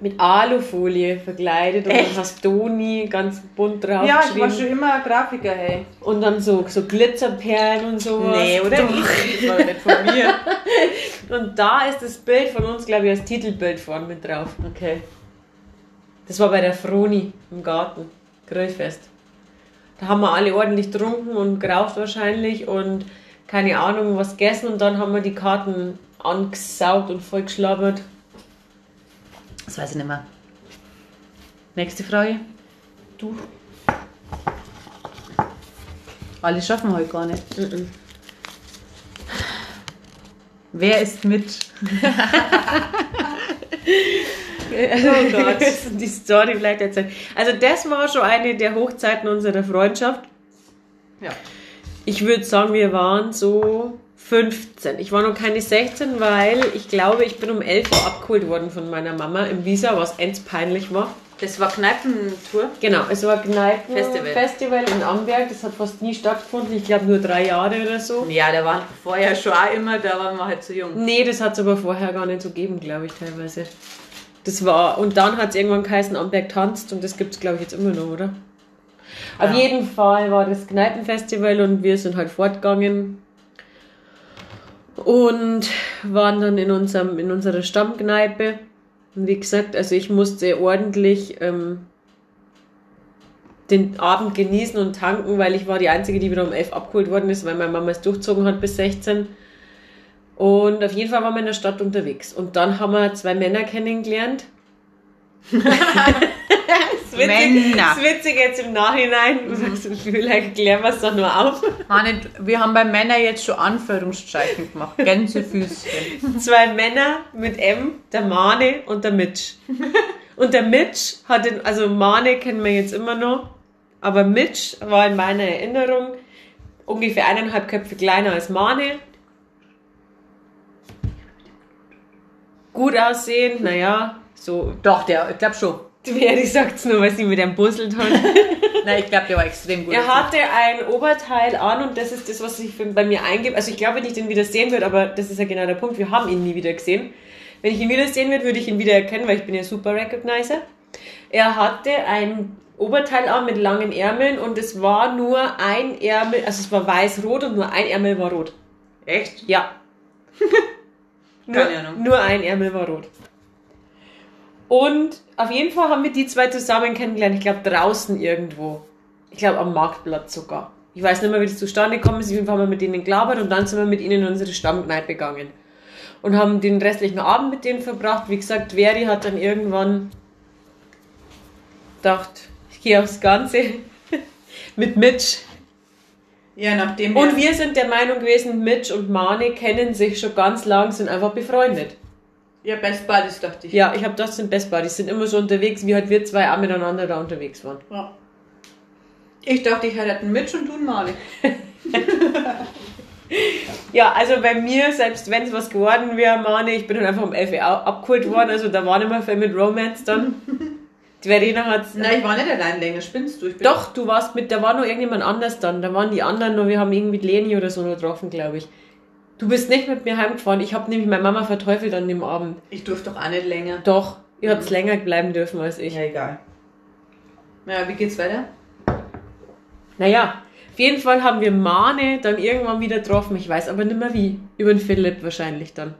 mit Alufolie verkleidet und Echt? dann hast Doni ganz bunt drauf Ja, ich war schon immer Grafiker, hey. Und dann so, so Glitzerperlen und sowas. Nee, oder? Doch. Das war nicht von mir. *laughs* Und da ist das Bild von uns, glaube ich, als Titelbild vorne mit drauf. Okay. Das war bei der Froni im Garten. Grillfest. Da haben wir alle ordentlich getrunken und geraucht wahrscheinlich und keine Ahnung was gegessen und dann haben wir die Karten angesaugt und voll geschlabbert. Das weiß ich nicht mehr. Nächste Frage. Du? Alle schaffen heute gar nicht. Mhm. Wer ist mit? Oh *laughs* Gott. die Story vielleicht erzählen. Also das war schon eine der Hochzeiten unserer Freundschaft. Ja. Ich würde sagen, wir waren so 15. Ich war noch keine 16, weil ich glaube, ich bin um 11 Uhr abgeholt worden von meiner Mama im Visa, was ends peinlich war. Das war Kneipentour. Genau, es war Kneipen Festival. In Amberg. Das hat fast nie stattgefunden. Ich glaube nur drei Jahre oder so. Ja, der war vorher schon auch immer, da waren wir halt zu jung. Nee, das hat es aber vorher gar nicht so gegeben, glaube ich, teilweise. Das war, und dann hat es irgendwann geheißen, Amberg tanzt und das gibt es, glaube ich, jetzt immer noch, oder? Auf Ja. jeden Fall war das Kneipenfestival und wir sind halt fortgegangen und waren dann in, unserem, in unserer Stammkneipe. Und wie gesagt, also ich musste ordentlich ähm, den Abend genießen und tanken, weil ich war die Einzige, die wieder um 11 abgeholt worden ist, weil meine Mama es durchzogen hat bis 16. Und auf jeden Fall waren wir in der Stadt unterwegs. Und dann haben wir zwei Männer kennengelernt. Das, ist witzig, Männer. das ist witzig jetzt im Nachhinein. Du sagst, vielleicht klären wir es doch nur auf. Mann, wir haben bei Männern jetzt schon Anführungszeichen gemacht. Gänsefüßchen. Zwei Männer mit M, der Mane und der Mitch. Und der Mitch hat den, also Mane kennen wir jetzt immer noch, aber Mitch war in meiner Erinnerung ungefähr eineinhalb Köpfe kleiner als Mane. Gut aussehen, naja, so. Doch, der, ich glaube schon. *laughs* Wer sagt's nur, weil sie mit einem busselt *laughs* hat. Nein, ich glaube, der war extrem gut. Er hatte ein Oberteil an und das ist das, was sich für- bei mir eingibt. Also ich glaube, wenn ich den wieder sehen würde, aber das ist ja genau der Punkt, wir haben ihn nie wieder gesehen. Wenn ich ihn wieder sehen würde, würde ich ihn wieder erkennen, weil ich bin ja super Recognizer. Er hatte ein Oberteil an mit langen Ärmeln und es war nur ein Ärmel, also es war weiß-rot und nur ein Ärmel war rot. Echt? Ja. *laughs* nur, Keine Ahnung. nur ein Ärmel war rot. Und auf jeden Fall haben wir die zwei zusammen kennengelernt. Ich glaube draußen irgendwo. Ich glaube am Marktplatz sogar. Ich weiß nicht mehr, wie das zustande gekommen ist. Auf jeden Fall haben wir mit denen gelabert und dann sind wir mit ihnen in unsere Stammkneipe gegangen. Und haben den restlichen Abend mit denen verbracht. Wie gesagt, Veri hat dann irgendwann gedacht, ich gehe aufs Ganze *laughs* mit Mitch. Ja, nachdem Und wir sind der Meinung gewesen, Mitch und Mane kennen sich schon ganz lang, sind einfach befreundet. Ja, Best Buddies dachte ich. Ja, ich habe das sind Best Buddies, sind immer so unterwegs, wie halt wir zwei auch miteinander da unterwegs waren. Ja. Ich dachte, ich heirate einen Mitch und du einen Mali. *laughs* Ja, also bei mir, selbst wenn es was geworden wäre, Mane, ich bin dann einfach um 11 Uhr au- abgeholt worden, also da war nicht mehr viel mit Romance dann. Die Verena hat's. Nein, ich war nicht allein länger, spinnst du? Doch, du warst mit, da war noch irgendjemand anders dann, da waren die anderen nur, wir haben irgendwie Leni oder so noch getroffen, glaube ich. Du bist nicht mit mir heimgefahren, ich habe nämlich meine Mama verteufelt an dem Abend. Ich durfte doch auch nicht länger. Doch, ihr habt länger bleiben dürfen als ich. Ja, egal. Ja, wie geht's weiter? Naja, auf jeden Fall haben wir Mane dann irgendwann wieder getroffen. Ich weiß aber nicht mehr wie. Über den Philipp wahrscheinlich dann.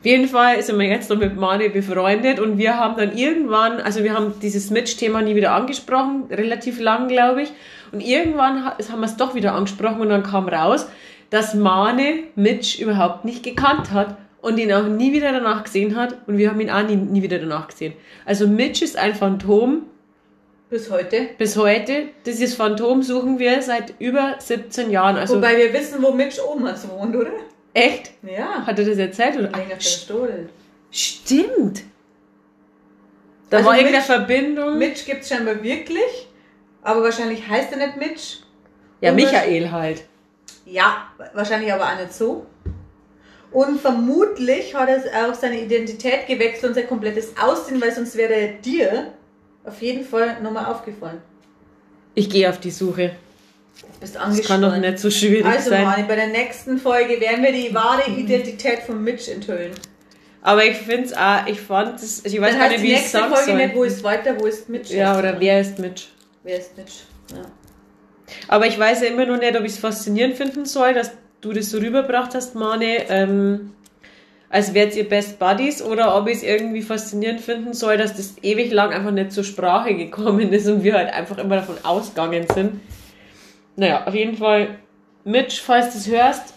Auf jeden Fall sind wir jetzt noch mit Mane befreundet und wir haben dann irgendwann, also wir haben dieses Mitch-Thema nie wieder angesprochen, relativ lang, glaube ich. Und irgendwann ha- haben wir es doch wieder angesprochen und dann kam raus, dass Mane Mitch überhaupt nicht gekannt hat und ihn auch nie wieder danach gesehen hat und wir haben ihn auch nie, nie wieder danach gesehen. Also Mitch ist ein Phantom, Bis heute. bis heute, dieses Phantom suchen wir seit über 17 Jahren. Also Wobei wir wissen, wo Mitch Omas wohnt, oder? echt? Ja. Hat er das erzählt? Oder? Ach, st- stimmt. Da Also war irgendeine Mitch- Verbindung. Mitch gibt's scheinbar wirklich, aber wahrscheinlich heißt er nicht Mitch. ja, Michael halt. Ja, wahrscheinlich aber auch nicht so. Und vermutlich hat er auch seine Identität gewechselt und sein komplettes Aussehen, weil sonst wäre er dir auf jeden Fall nochmal aufgefallen. Ich gehe auf die Suche. Jetzt bist du Das kann doch angespannt. nicht so schwierig Also, sein. Mani, bei der nächsten Folge werden wir die wahre Identität von Mitch enthüllen. Aber ich finde es auch, ich fand es, ich weiß Dann nicht, wie ich es nächste sagen Folge nicht, wo soll. ist weiter, wo ist Mitch? Ja, oder wer ist Mitch? Wer ist Mitch? Ja. Aber ich weiß ja immer noch nicht, ob ich es faszinierend finden soll, dass du das so rübergebracht hast, Mane, ähm, als wärt ihr Best Buddies, oder ob ich es irgendwie faszinierend finden soll, dass das ewig lang einfach nicht zur Sprache gekommen ist und wir halt einfach immer davon ausgegangen sind. Naja, auf jeden Fall, Mitch, falls du es hörst,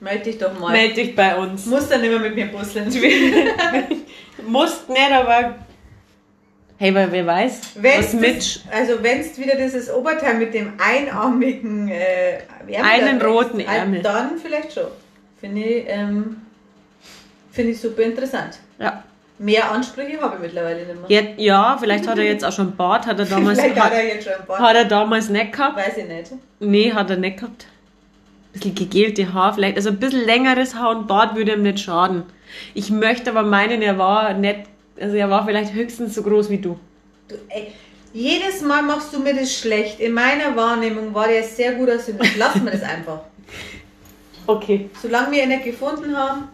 Meld dich doch mal. meld dich bei uns. Muss dann immer mit mir busseln. *laughs* Musst nicht, aber hey, weil wer weiß, was Wenn's Mitch... Das, also wenn es wieder dieses Oberteil mit dem einarmigen äh, Ärmel Einen roten wächst, äh, Ärmel. Dann vielleicht schon. Finde ich, ähm, finde ich super interessant. Ja. Mehr Ansprüche habe ich mittlerweile nicht mehr. Jetzt, ja, vielleicht hat er jetzt auch schon einen Bart, hat er *laughs* damals, Vielleicht hat hat, er jetzt schon ein paar. hat er damals nicht gehabt. Weiß ich nicht. Nee, hat er nicht gehabt. Ein bisschen gegelte Haar vielleicht. Also ein bisschen längeres Haar und Bart würde ihm nicht schaden. Ich möchte aber meinen, er war nicht, also er war vielleicht höchstens so groß wie du. Du, ey, jedes Mal machst du mir das schlecht. In meiner Wahrnehmung war der sehr gut aussehen. Lassen wir das einfach. *laughs* Okay. Solange wir ihn nicht gefunden haben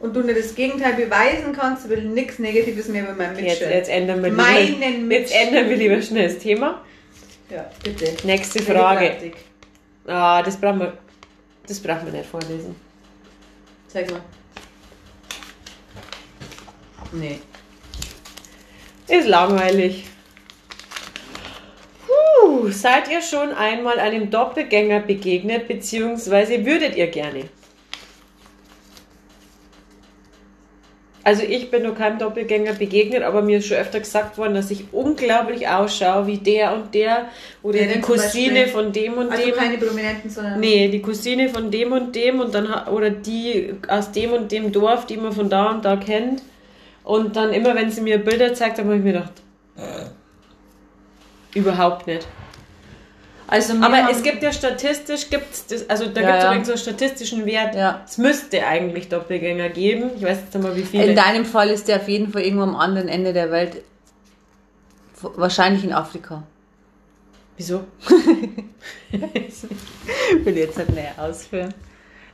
und du nicht das Gegenteil beweisen kannst, will nichts Negatives mehr bei meinem Jetzt, Mitschüler. jetzt ändern wir Meinen lieber, jetzt ändern wir lieber schnell das Thema. Ja, bitte. Nächste Frage. Ah, das brauchen wir, das brauchen wir nicht vorlesen. Zeig mal. Nee. Ist langweilig. Puh, seid ihr schon einmal einem Doppelgänger begegnet, beziehungsweise würdet ihr gerne? Also ich bin noch keinem Doppelgänger begegnet, aber mir ist schon öfter gesagt worden, dass ich unglaublich ausschaue wie der und der oder Wer die Cousine von dem und Also dem. keine Prominenten, sondern. Nee, die Cousine von dem und dem und dann oder die aus dem und dem Dorf, die man von da und da kennt. Und dann immer, wenn sie mir Bilder zeigt, dann habe ich mir gedacht, überhaupt nicht. Also Aber es gibt ja statistisch, gibt's das, also da Ja, gibt es ja. so einen statistischen Wert. Ja. Es müsste eigentlich Doppelgänger geben. Ich weiß jetzt nicht mal, wie viele. In deinem Fall ist der auf jeden Fall irgendwo am anderen Ende der Welt. Wahrscheinlich in Afrika. Wieso? *laughs* *laughs* will jetzt nicht näher ausführen.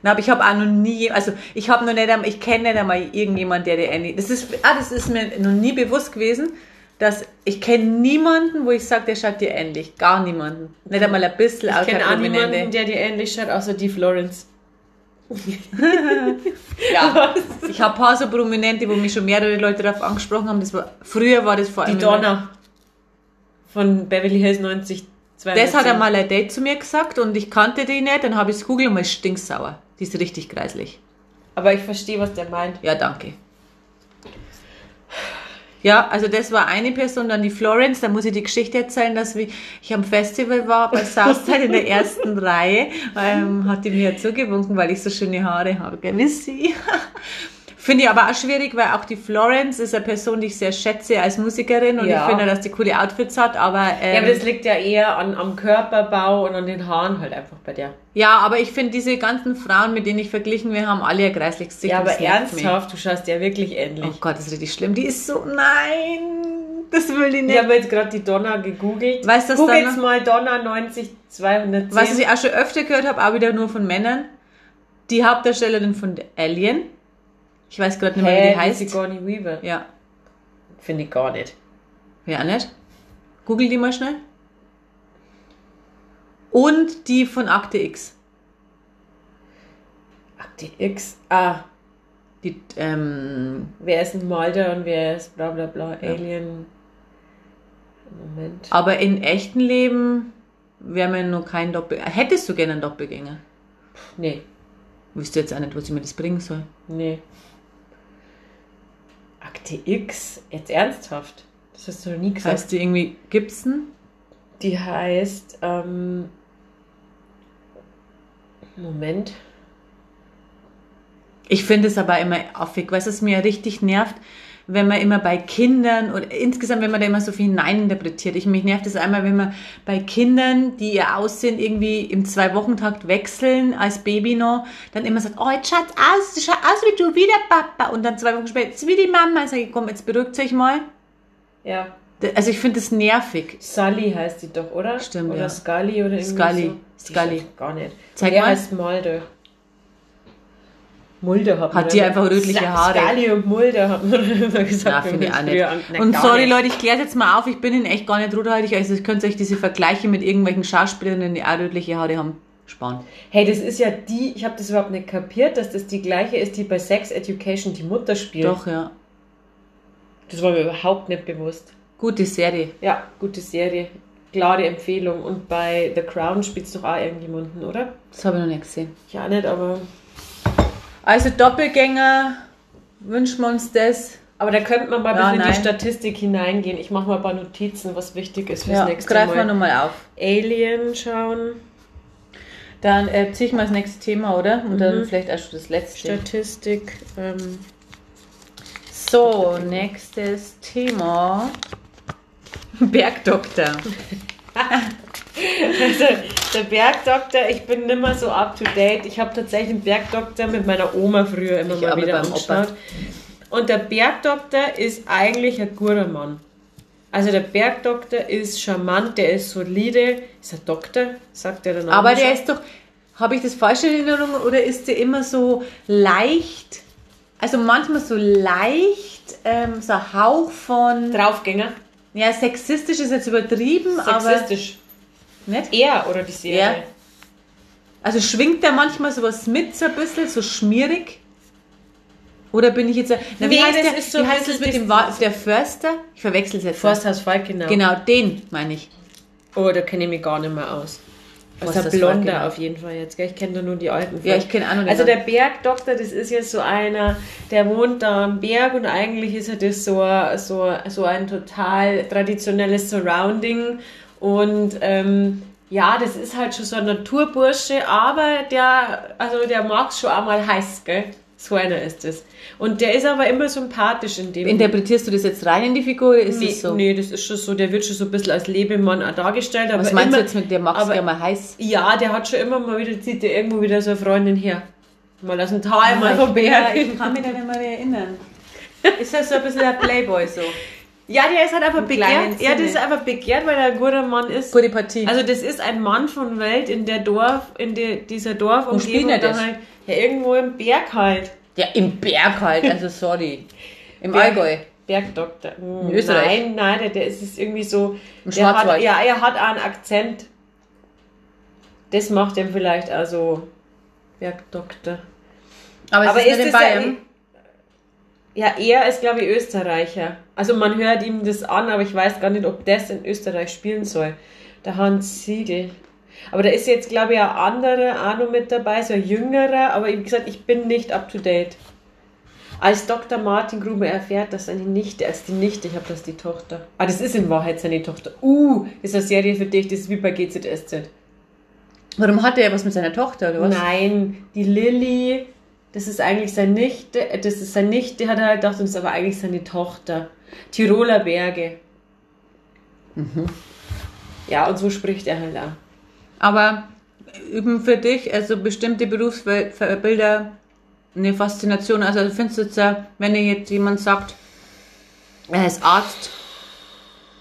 Na, aber ich habe auch noch nie, also ich habe noch nicht, einmal- ich kenne nicht einmal irgendjemand, der der ähnlich. Das ist, ah, das ist mir noch nie bewusst gewesen, dass ich kenne niemanden, wo ich sage, der schaut dir ähnlich. Gar niemanden. Nicht einmal ein bisschen Ich kenne auch niemanden, der dir ähnlich schaut, außer die Florence. *laughs* Ja. Ich habe ein paar so Prominente, wo mich schon mehrere Leute darauf angesprochen haben. Das war, früher war das vor Die allem. Donna von Beverly Hills 90. Das hat einmal ein Date zu mir gesagt und ich kannte die nicht. Dann habe ich es googelt und mal stinksauer. Die ist richtig kreislich. Aber ich verstehe, was der meint. Ja, danke. Ja, also das war eine Person, dann die Florence, da muss ich die Geschichte erzählen, dass ich am Festival war bei *laughs* Southside in der ersten Reihe, ähm, hat die mir zugewunken, weil ich so schöne Haare habe, gell, ihr? Finde ich aber auch schwierig, weil auch die Florence ist eine Person, die ich sehr schätze als Musikerin und Ja. ich finde, dass die coole Outfits hat, aber, ähm, Ja, aber das liegt ja eher an, am Körperbau und an den Haaren halt einfach bei der. ja, aber ich finde diese ganzen Frauen, mit denen ich verglichen, wir haben alle ein kreisliches Gesicht. Ja, aber mich. ernsthaft, du schaust ja wirklich ähnlich. Oh Gott, das ist richtig schlimm. Die ist so, nein, das will ich nicht. Ich habe jetzt gerade die Donna gegoogelt. Weißt du, Guck jetzt mal Donna 90 210. Was ich auch schon öfter gehört habe, auch wieder nur von Männern, die Hauptdarstellerin von Alien. Ich weiß gerade nicht mehr, wie die heißt. Sigourney Weaver. Ja, Finde ich gar nicht. ja nicht. Google die mal schnell. Und die von Akte X. Akte X. Ah, Die, ähm, wer ist ein Mulder und wer ist bla bla bla. Alien. Moment. aber in echten Leben wäre mir nur kein Doppel... Hättest du gerne einen Doppelgänger? Nee, Wüsste jetzt auch nicht, was ich mir das bringen soll. nee. Akte X. Jetzt ernsthaft. Das hast du noch nie gesagt. Heißt die irgendwie Gibson? Die heißt, ähm, Moment. Ich finde es aber immer affig, weil es mir richtig nervt, wenn man immer bei Kindern oder insgesamt, wenn man da immer so viel hineininterpretiert. Ich, mich nervt es einmal, wenn man bei Kindern, die ihr Aussehen irgendwie im Zwei-Wochen-Takt wechseln, als Baby noch, dann immer sagt, oh, jetzt schaut's aus, schaut aus wie du, wie der Papa. Und dann zwei Wochen später, jetzt wie die Mama. Ich sage, komm, jetzt beruhigt euch mal. Ja. Also ich finde das nervig. Sully heißt die doch, oder? Stimmt, Oder ja. Scully oder irgendwie Scully. so. Scully. Ich Gar nicht. Zeig mal. heißt Mulder. Mulder hat, man Hat die einfach rötliche Haare? Scully und Mulder hat man *laughs* immer gesagt. Na, finde ich wir auch nicht. an- Na, Und sorry nicht. Leute, ich kläre jetzt mal auf, ich bin in echt gar nicht rothaarig, also ihr könnt euch diese Vergleiche mit irgendwelchen Schauspielerinnen, die auch rötliche Haare haben, sparen. Hey, das ist ja die, ich habe das überhaupt nicht kapiert, dass das die gleiche ist, die bei Sex Education die Mutter spielt. Doch, ja. Das war mir überhaupt nicht bewusst. Gute Serie. Ja, gute Serie. Klare Empfehlung. Und bei The Crown spielt es doch auch irgendjemanden, oder? Das habe ich noch nicht gesehen. Ja, nicht, aber. Also Doppelgänger, wünschen wir uns das. Aber da könnte man mal ein Ja, in die. Statistik hineingehen. Ich mache mal ein paar Notizen, was wichtig ist fürs Ja, nächste greifen wir Mal. nochmal auf. Alien schauen. Dann äh, ziehe ich mal das nächste Thema, oder? Und dann vielleicht auch schon das letzte. Statistik. Ähm, So, nächstes Thema. Bergdoktor. *laughs* also, der Bergdoktor, ich bin nimmer so up to date. Ich habe tatsächlich einen Bergdoktor mit meiner Oma früher immer Ich mal wieder angeschaut. Und der Bergdoktor ist eigentlich ein guter Mann. Also der Bergdoktor ist charmant, der ist solide. Ist er Doktor? Sagt der dann Aber der ist doch, habe ich das falsch in Erinnerung oder ist der immer so leicht? also manchmal so leicht, ähm, so ein Hauch von, Draufgänger. ja, sexistisch ist jetzt übertrieben, Sexistisch. aber nicht? Er oder die Serie? Er. Also schwingt da manchmal sowas mit, so ein bisschen, so schmierig? Oder bin ich jetzt, na, wie Nee, heißt das der, ist so wie heißt das mit dem, Wa- der Förster? Ich verwechsel es jetzt. Forsthaus Falk, genau. Genau, den meine ich. Oh, da kenne ich mich gar nicht mehr aus. Forsthaus ein Falk, Blonder genau. auf jeden Fall jetzt. Gell? Ich kenne da nur die alten. Ja, ich kenne auch noch Also der. Bergdoktor, das ist jetzt so einer, der wohnt da am Berg und eigentlich ist er das so, so, so ein total traditionelles Surrounding und ähm, ja, das ist halt schon so ein Naturbursche, aber der, also der mag schon auch mal heiß, gell? So einer ist es. Und der ist aber immer sympathisch in dem. Interpretierst du das jetzt rein in die Figur ist nee, es so? nee, das ist schon so, der wird schon so ein bisschen als Lebemann auch dargestellt. Aber Was meinst immer, du jetzt mit der magst aber- du ja mal heiß? Ja, der hat schon immer mal wieder, zieht der irgendwo wieder so eine Freundin her. Mal aus dem Tal, mal vom Ja, Berg. ich kann mich da nicht mehr erinnern. *laughs* Ist das so ein bisschen ein Playboy so? Ja, der ist halt einfach begehrt. Ja, der Sinne. ist einfach begehrt, weil er ein guter Mann ist. Gute Partie. Also das ist ein Mann von Welt in der Dorf, in der, dieser spielt Dorfumgebung. er da das? Halt, ja, irgendwo im Berg halt. ja, im Berg halt, also *laughs* sorry. Im Berg- Allgäu. Bergdoktor. Hm, In Österreich? Nein, nein, der, der ist es irgendwie so. Im der hat, Schwarzwald. ja, er hat auch einen Akzent. Das macht ihm vielleicht also Bergdoktor. Aber, es Aber ist, ist nicht in das Bayern. Ja, er ist, glaube ich, Österreicher. Also man hört ihm das an, aber ich weiß gar nicht, ob das in Österreich spielen soll. Der Hans Siegel. Aber da ist jetzt, glaube ich, ein anderer noch mit dabei, so ein jüngerer, aber wie gesagt, ich bin nicht up to date. Als Dr. Martin Gruber erfährt, dass seine Nichte, als die Nichte, ich habe das die Tochter. Ah, das ist in Wahrheit seine Tochter. Uh, ist eine Serie für dich, das ist wie bei GZSZ. Warum hat er was mit seiner Tochter oder was? Nein, die Lilly, das ist eigentlich seine Nichte, äh, das ist seine Nichte, hat er halt gedacht, und das ist aber eigentlich seine Tochter. Tiroler Berge. Ja, und so spricht er halt auch. Aber üben für dich, also bestimmte Berufsbilder eine Faszination. Also findest du jetzt, äh, wenn dir jetzt jemand sagt, er ist Arzt,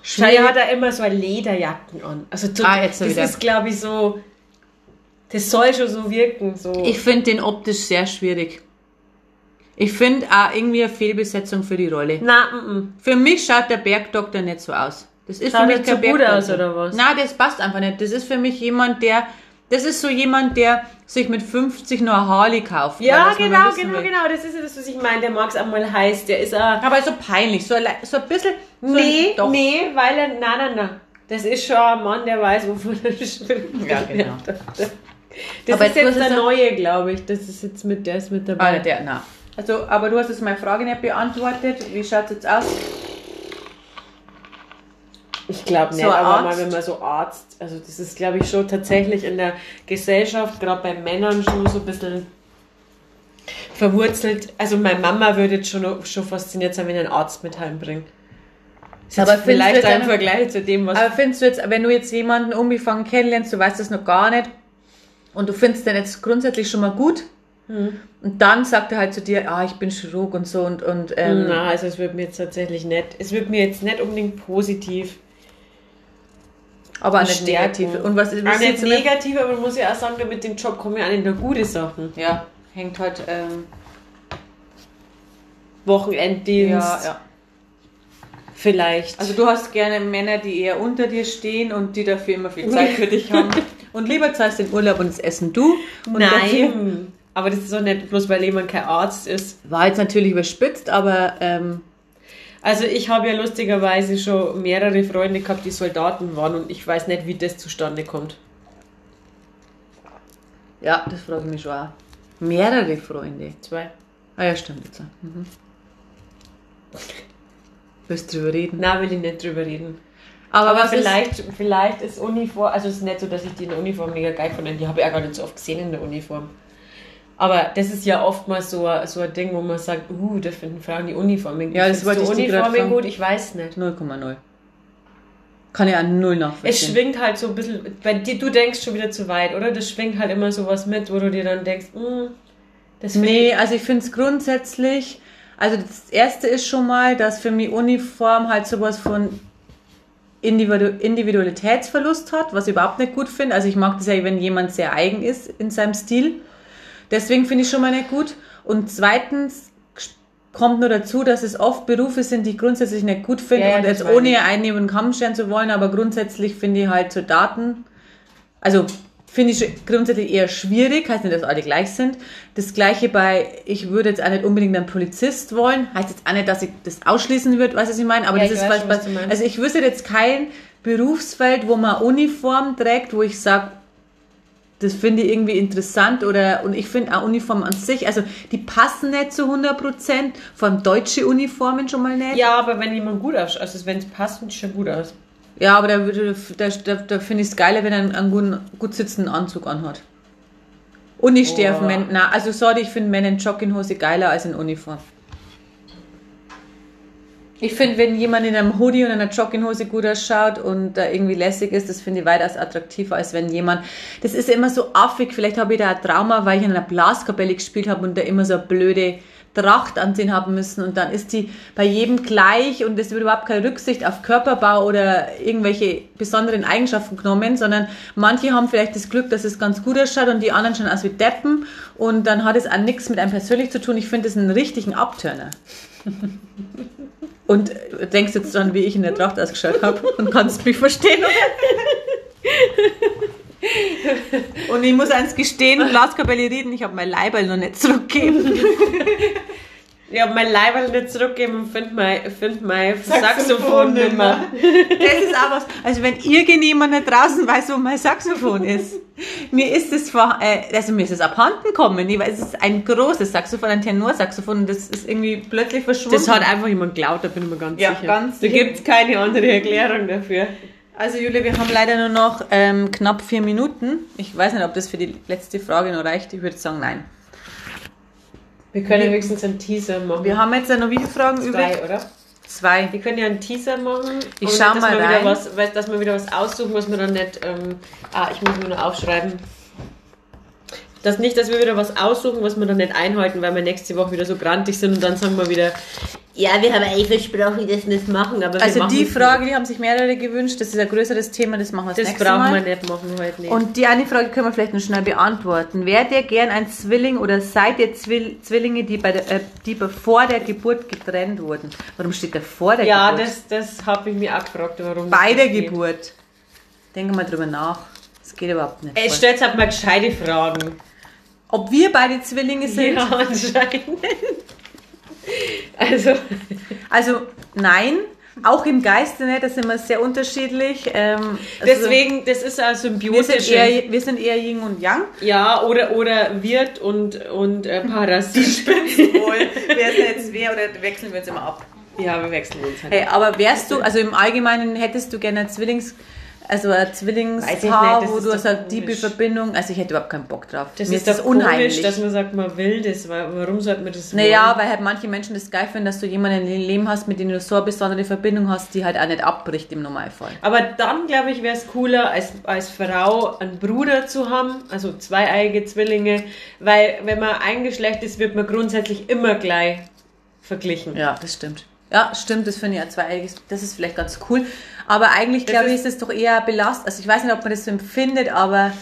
Schei hat er immer so eine Lederjacken an. Also so, Ah, jetzt das wieder. ist, glaube ich, so. Das soll schon so wirken. So. Ich finde den optisch sehr schwierig. Ich finde auch irgendwie eine Fehlbesetzung für die Rolle. Na, mm, mm. Für mich schaut der Bergdoktor nicht so aus. Das ist Schaut für mich nicht kein so gut aus, oder was? Na, das passt einfach nicht. Das ist für mich jemand, der. Das ist so jemand, der sich mit 50 nur eine Harley kauft. Ja, genau, genau, will. genau. Das ist ja das, was ich meine. Der mag es auch mal heiß. Der ist auch. Aber so peinlich, so, ein so ein bisschen. So Nee, doch. nee, weil er. Nein, nein, nein. Das ist schon ein Mann, der weiß, wovon er *laughs* spricht. Ja, genau. *laughs* Das Aber ist jetzt jetzt der neue, glaube ich. Das ist jetzt mit, der ist mit dabei. Ah, der, na. Also, aber du hast jetzt meine Frage nicht beantwortet. Wie schaut es jetzt aus? Ich glaube nicht, So aber mal, Arzt? wenn man so Arzt, also das ist, glaube ich, schon tatsächlich in der Gesellschaft, gerade bei Männern, schon so ein bisschen verwurzelt. Also meine Mama würde jetzt schon, schon fasziniert sein, wenn ich einen Arzt mit heimbringe. Ist Aber vielleicht ein Vergleich zu dem, was... Aber findest du jetzt, wenn du jetzt jemanden unbefangen kennenlernst, du weißt das noch gar nicht und du findest den jetzt grundsätzlich schon mal gut Hm. und dann sagt er halt zu dir, ah, ich bin Chirurg und so und, und ähm, Na, also es wird mir jetzt tatsächlich nicht, es wird mir jetzt nicht unbedingt positiv aber nicht bestärken. negativ. Und was, was Auch nicht jetzt mit, negativ, aber man muss ja auch sagen, mit dem Job kommen ja auch nicht nur gute Sachen. Ja, hängt halt, ähm, Wochenenddienst, ja, ja. vielleicht. Also du hast gerne Männer, die eher unter dir stehen und die dafür immer viel Zeit *laughs* für dich haben. Und lieber zahlst den Urlaub und das Essen du. Und Nein, aber das ist doch nicht bloß, weil jemand kein Arzt ist. War jetzt natürlich überspitzt, aber ähm, Also ich habe ja lustigerweise schon mehrere Freunde gehabt, die Soldaten waren und ich weiß nicht, wie das zustande kommt. ja, das frage ich mich schon auch. Mehrere Freunde. Zwei. Ah ja, stimmt jetzt. Mhm. Willst drüber reden? Na, will ich nicht drüber reden. Aber Aber was ist, vielleicht, vielleicht ist Uniform, also es ist nicht so, dass ich die in der Uniform mega geil finde, die habe ich auch gar nicht so oft gesehen in der Uniform. Aber das ist ja oftmals so, so ein Ding, wo man sagt, uh, da finden Frauen die Uniformen gut. Ja, das wollte ich fragen. gut? Ich weiß nicht. 0,0. Kann ich an null Es nachvollziehen. schwingt halt so ein bisschen, bei dir, du denkst schon wieder zu weit, oder? Das schwingt halt immer sowas mit, wo du dir dann denkst, mm, das Nee, ich- also ich finde es grundsätzlich, also das erste ist schon mal, dass für mich Uniform halt sowas von Individu Individualitätsverlust hat, was ich überhaupt nicht gut finde. Also ich mag das ja, wenn jemand sehr eigen ist in seinem Stil. Deswegen finde ich schon mal nicht gut. Und zweitens kommt nur dazu, dass es oft Berufe sind, die ich grundsätzlich nicht gut finde Ja, ja, und jetzt ohne ich. einen den Kamm scheren zu wollen, aber grundsätzlich finde ich halt so Daten, also finde ich grundsätzlich eher schwierig, heißt nicht, dass alle gleich sind. Das gleiche bei, ich würde jetzt auch nicht unbedingt einen Polizist wollen, heißt jetzt auch nicht, dass ich das ausschließen würde, weißt du, was ich meine, aber Ja, das ich ist weiß was, also ich wüsste jetzt kein Berufsfeld, wo man Uniform trägt, wo ich sage, das finde ich irgendwie interessant oder und ich finde auch Uniformen an sich, also die passen nicht zu 100 Prozent, vor allem deutsche Uniformen schon mal nicht. Ja, aber wenn jemand gut ausschaut, also wenn es passt, sieht es schon gut aus. Ja, aber da, da, da, da finde ich es geiler, wenn er einen, einen guten, gut sitzenden Anzug anhat. Und ich stehe auf. Männer, na, also sorry, ich finde Männer in Jogginghose geiler als in Uniform. Ich finde, wenn jemand in einem Hoodie und einer Jogginghose gut ausschaut und da irgendwie lässig ist, das finde ich weitaus attraktiver, als wenn jemand, das ist immer so affig, vielleicht habe ich da ein Trauma, weil ich in einer Blaskapelle gespielt habe und da immer so eine blöde Tracht ansehen haben müssen und dann ist die bei jedem gleich und es wird überhaupt keine Rücksicht auf Körperbau oder irgendwelche besonderen Eigenschaften genommen, sondern manche haben vielleicht das Glück, dass es ganz gut ausschaut und die anderen schauen aus wie Deppen und dann hat es auch nichts mit einem persönlich zu tun. Ich finde das einen richtigen Abturner. Und denkst jetzt dann, wie ich in der Tracht ausgeschaut habe und kannst mich verstehen, oder? *laughs* Und ich muss eins gestehen, Blaskapelle reden, ich habe mein Leiberl noch nicht zurückgegeben. *laughs* Ich habe mein Leiberl nicht zurückgegeben und finde mein, find mein Saxophon Saxophon nicht mehr. Das ist auch was. Also wenn irgendjemand da draußen weiß, wo mein Saxophon ist, mir ist es vor, äh, also mir ist es abhanden gekommen. Ich weiß, es ist ein großes Saxophon, ein Tenorsaxophon und das ist irgendwie plötzlich verschwunden. Das hat einfach jemand geklaut, da bin ich mir ganz Ja, sicher. ganz da gibt es keine andere Erklärung dafür. Also Julia, wir haben leider nur noch ähm, knapp vier Minuten. Ich weiß nicht, ob das für die letzte Frage noch reicht. Ich würde sagen, nein. Wir können höchstens einen Teaser machen. Wir haben jetzt ja noch wie viele Fragen übrig? drei, oder? Zwei. Wir können ja einen Teaser machen. Ich schau dass mal wir rein. Wieder was, dass wir wieder was aussuchen, was wir dann nicht. Ähm, ah, ich muss mir nur aufschreiben. Das nicht, dass wir wieder was aussuchen, was wir dann nicht einhalten, weil wir nächste Woche wieder so grantig sind und dann sagen wir wieder, ja, wir haben eigentlich versprochen, dass wir das machen, aber wir Also machen die Frage, die haben sich mehrere gewünscht. Das ist ein größeres Thema, das machen wir das. Das nächste brauchen Mal. wir nicht machen heute nicht. Und die eine Frage können wir vielleicht noch schnell beantworten. Wärt ihr gern ein Zwilling oder seid ihr Zwill Zwillinge, die, bei der, äh, die vor der Geburt getrennt wurden? Warum steht da vor der ja, Geburt? das, das habe ich mir auch gefragt, warum. bei der geht. Geburt. Denke mal drüber nach. Das geht überhaupt nicht. Ey, voll. stellt halt mal gescheite Fragen. Ob wir beide Zwillinge sind? Ja, anscheinend. Also, Also nein, auch im Geiste nicht. Da sind wir sehr unterschiedlich. Ähm, also, deswegen, das ist ein wir sind, eher, wir sind eher Yin und Yang. Ja, oder, oder Wirt und, und äh, Parasit. *laughs* Wohl. Wer ist jetzt *laughs* wer oder wechseln wir uns immer ab? ja, wir wechseln uns halt. Hey, aber wärst du, also im Allgemeinen hättest du gerne Zwillings, also ein Zwillingspaar, nicht, das wo ist du tiefe komisch. Verbindung. Also ich hätte überhaupt keinen Bock drauf. das Mir ist das doch unheimlich, unheimlich. dass man sagt, man will das. Warum sollte man das naja, wollen? weil halt manche Menschen das geil finden, dass du jemanden im Leben hast, mit dem du so eine besondere Verbindung hast, die halt auch nicht abbricht im Normalfall. Aber dann, glaube ich, wäre es cooler, als, als Frau einen Bruder zu haben, also zweieige Zwillinge, weil wenn man ein Geschlecht ist, wird man grundsätzlich immer gleich verglichen. Ja, das stimmt. Ja, stimmt, das finde ich ja zweieiges. Das ist vielleicht ganz cool. Aber eigentlich, Das glaube ich, ist- es doch eher belastend. Also ich weiß nicht, ob man das so empfindet, aber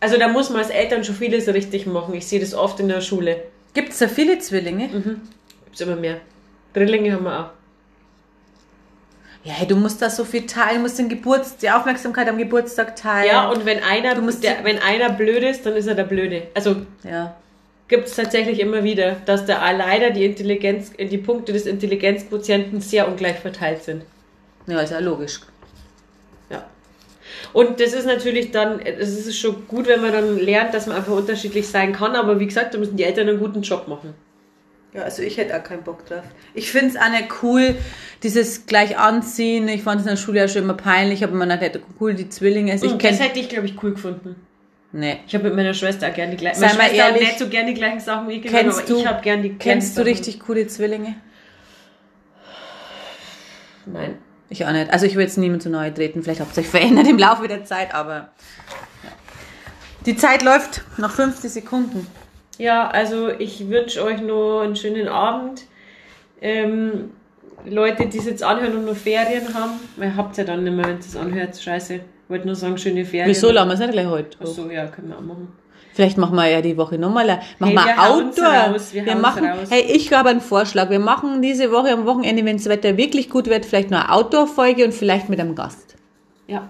Also da muss man als Eltern schon vieles richtig machen. Ich sehe das oft in der Schule. gibt es da viele Zwillinge? Gibt's immer mehr. Drillinge haben wir auch. Ja, hey, du musst da so viel teilen, du musst den Geburts die Aufmerksamkeit am Geburtstag teilen. Ja, und wenn einer, der, wenn einer blöd ist, dann ist er der Blöde. Also ja. gibt es tatsächlich immer wieder, dass da leider die Intelligenz, die Punkte des Intelligenzquotienten sehr ungleich verteilt sind. Ja, ist ja logisch. Ja. Und das ist natürlich dann, es ist schon gut, wenn man dann lernt, dass man einfach unterschiedlich sein kann, aber wie gesagt, da müssen die Eltern einen guten Job machen. Ja, also ich hätte auch keinen Bock drauf. Ich finde es auch nicht cool, dieses gleich anziehen. Ich fand es in der Schule ja schon immer peinlich, aber man hat halt cool die Zwillinge. Also ich Und das kenne. hätte ich, glaube ich, cool gefunden. Nee. Ich habe mit meiner Schwester auch gerne die gleichen Sei Meine Schwester hat ehrlich, nicht so gerne die gleichen Sachen wie ich Kennst aber du, ich habe gerne die kennst du richtig coole Zwillinge? Nein. Ich auch nicht. Also ich will jetzt niemand zu nahe treten. Vielleicht hat sich verändert im Laufe der Zeit, aber ja. die Zeit läuft noch 50 Sekunden. Ja, also ich wünsche euch noch einen schönen Abend. Ähm, Leute, die es jetzt anhören und nur Ferien haben, weil habt ihr dann nicht mehr, wenn ihr es anhört, scheiße. Wollte nur sagen, schöne Ferien. Wieso lassen wir es nicht gleich heute? Achso, ja, können wir auch machen. Vielleicht machen wir ja die Woche nochmal. Machen Hey, wir wir Outdoor. raus, wir wir machen, raus. hey, ich habe einen Vorschlag. Wir machen diese Woche am Wochenende, wenn das Wetter wirklich gut wird, vielleicht noch eine Outdoor-Folge und vielleicht mit einem Gast. Ja.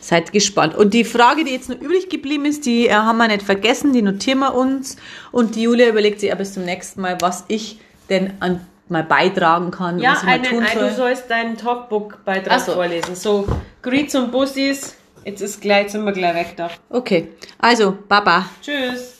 Seid gespannt. Und die Frage, die jetzt noch übrig geblieben ist, die äh, haben wir nicht vergessen, die notieren wir uns. Und die Julia überlegt sich ja bis zum nächsten Mal, was ich denn an, mal beitragen kann, Ja, was ich mal einen, tun ein, soll. du sollst deinen Talkbook-Beitrag so. vorlesen. So, Grüß und Bussis. Jetzt ist gleich, sind wir gleich weg da. Okay, also, Baba. Tschüss.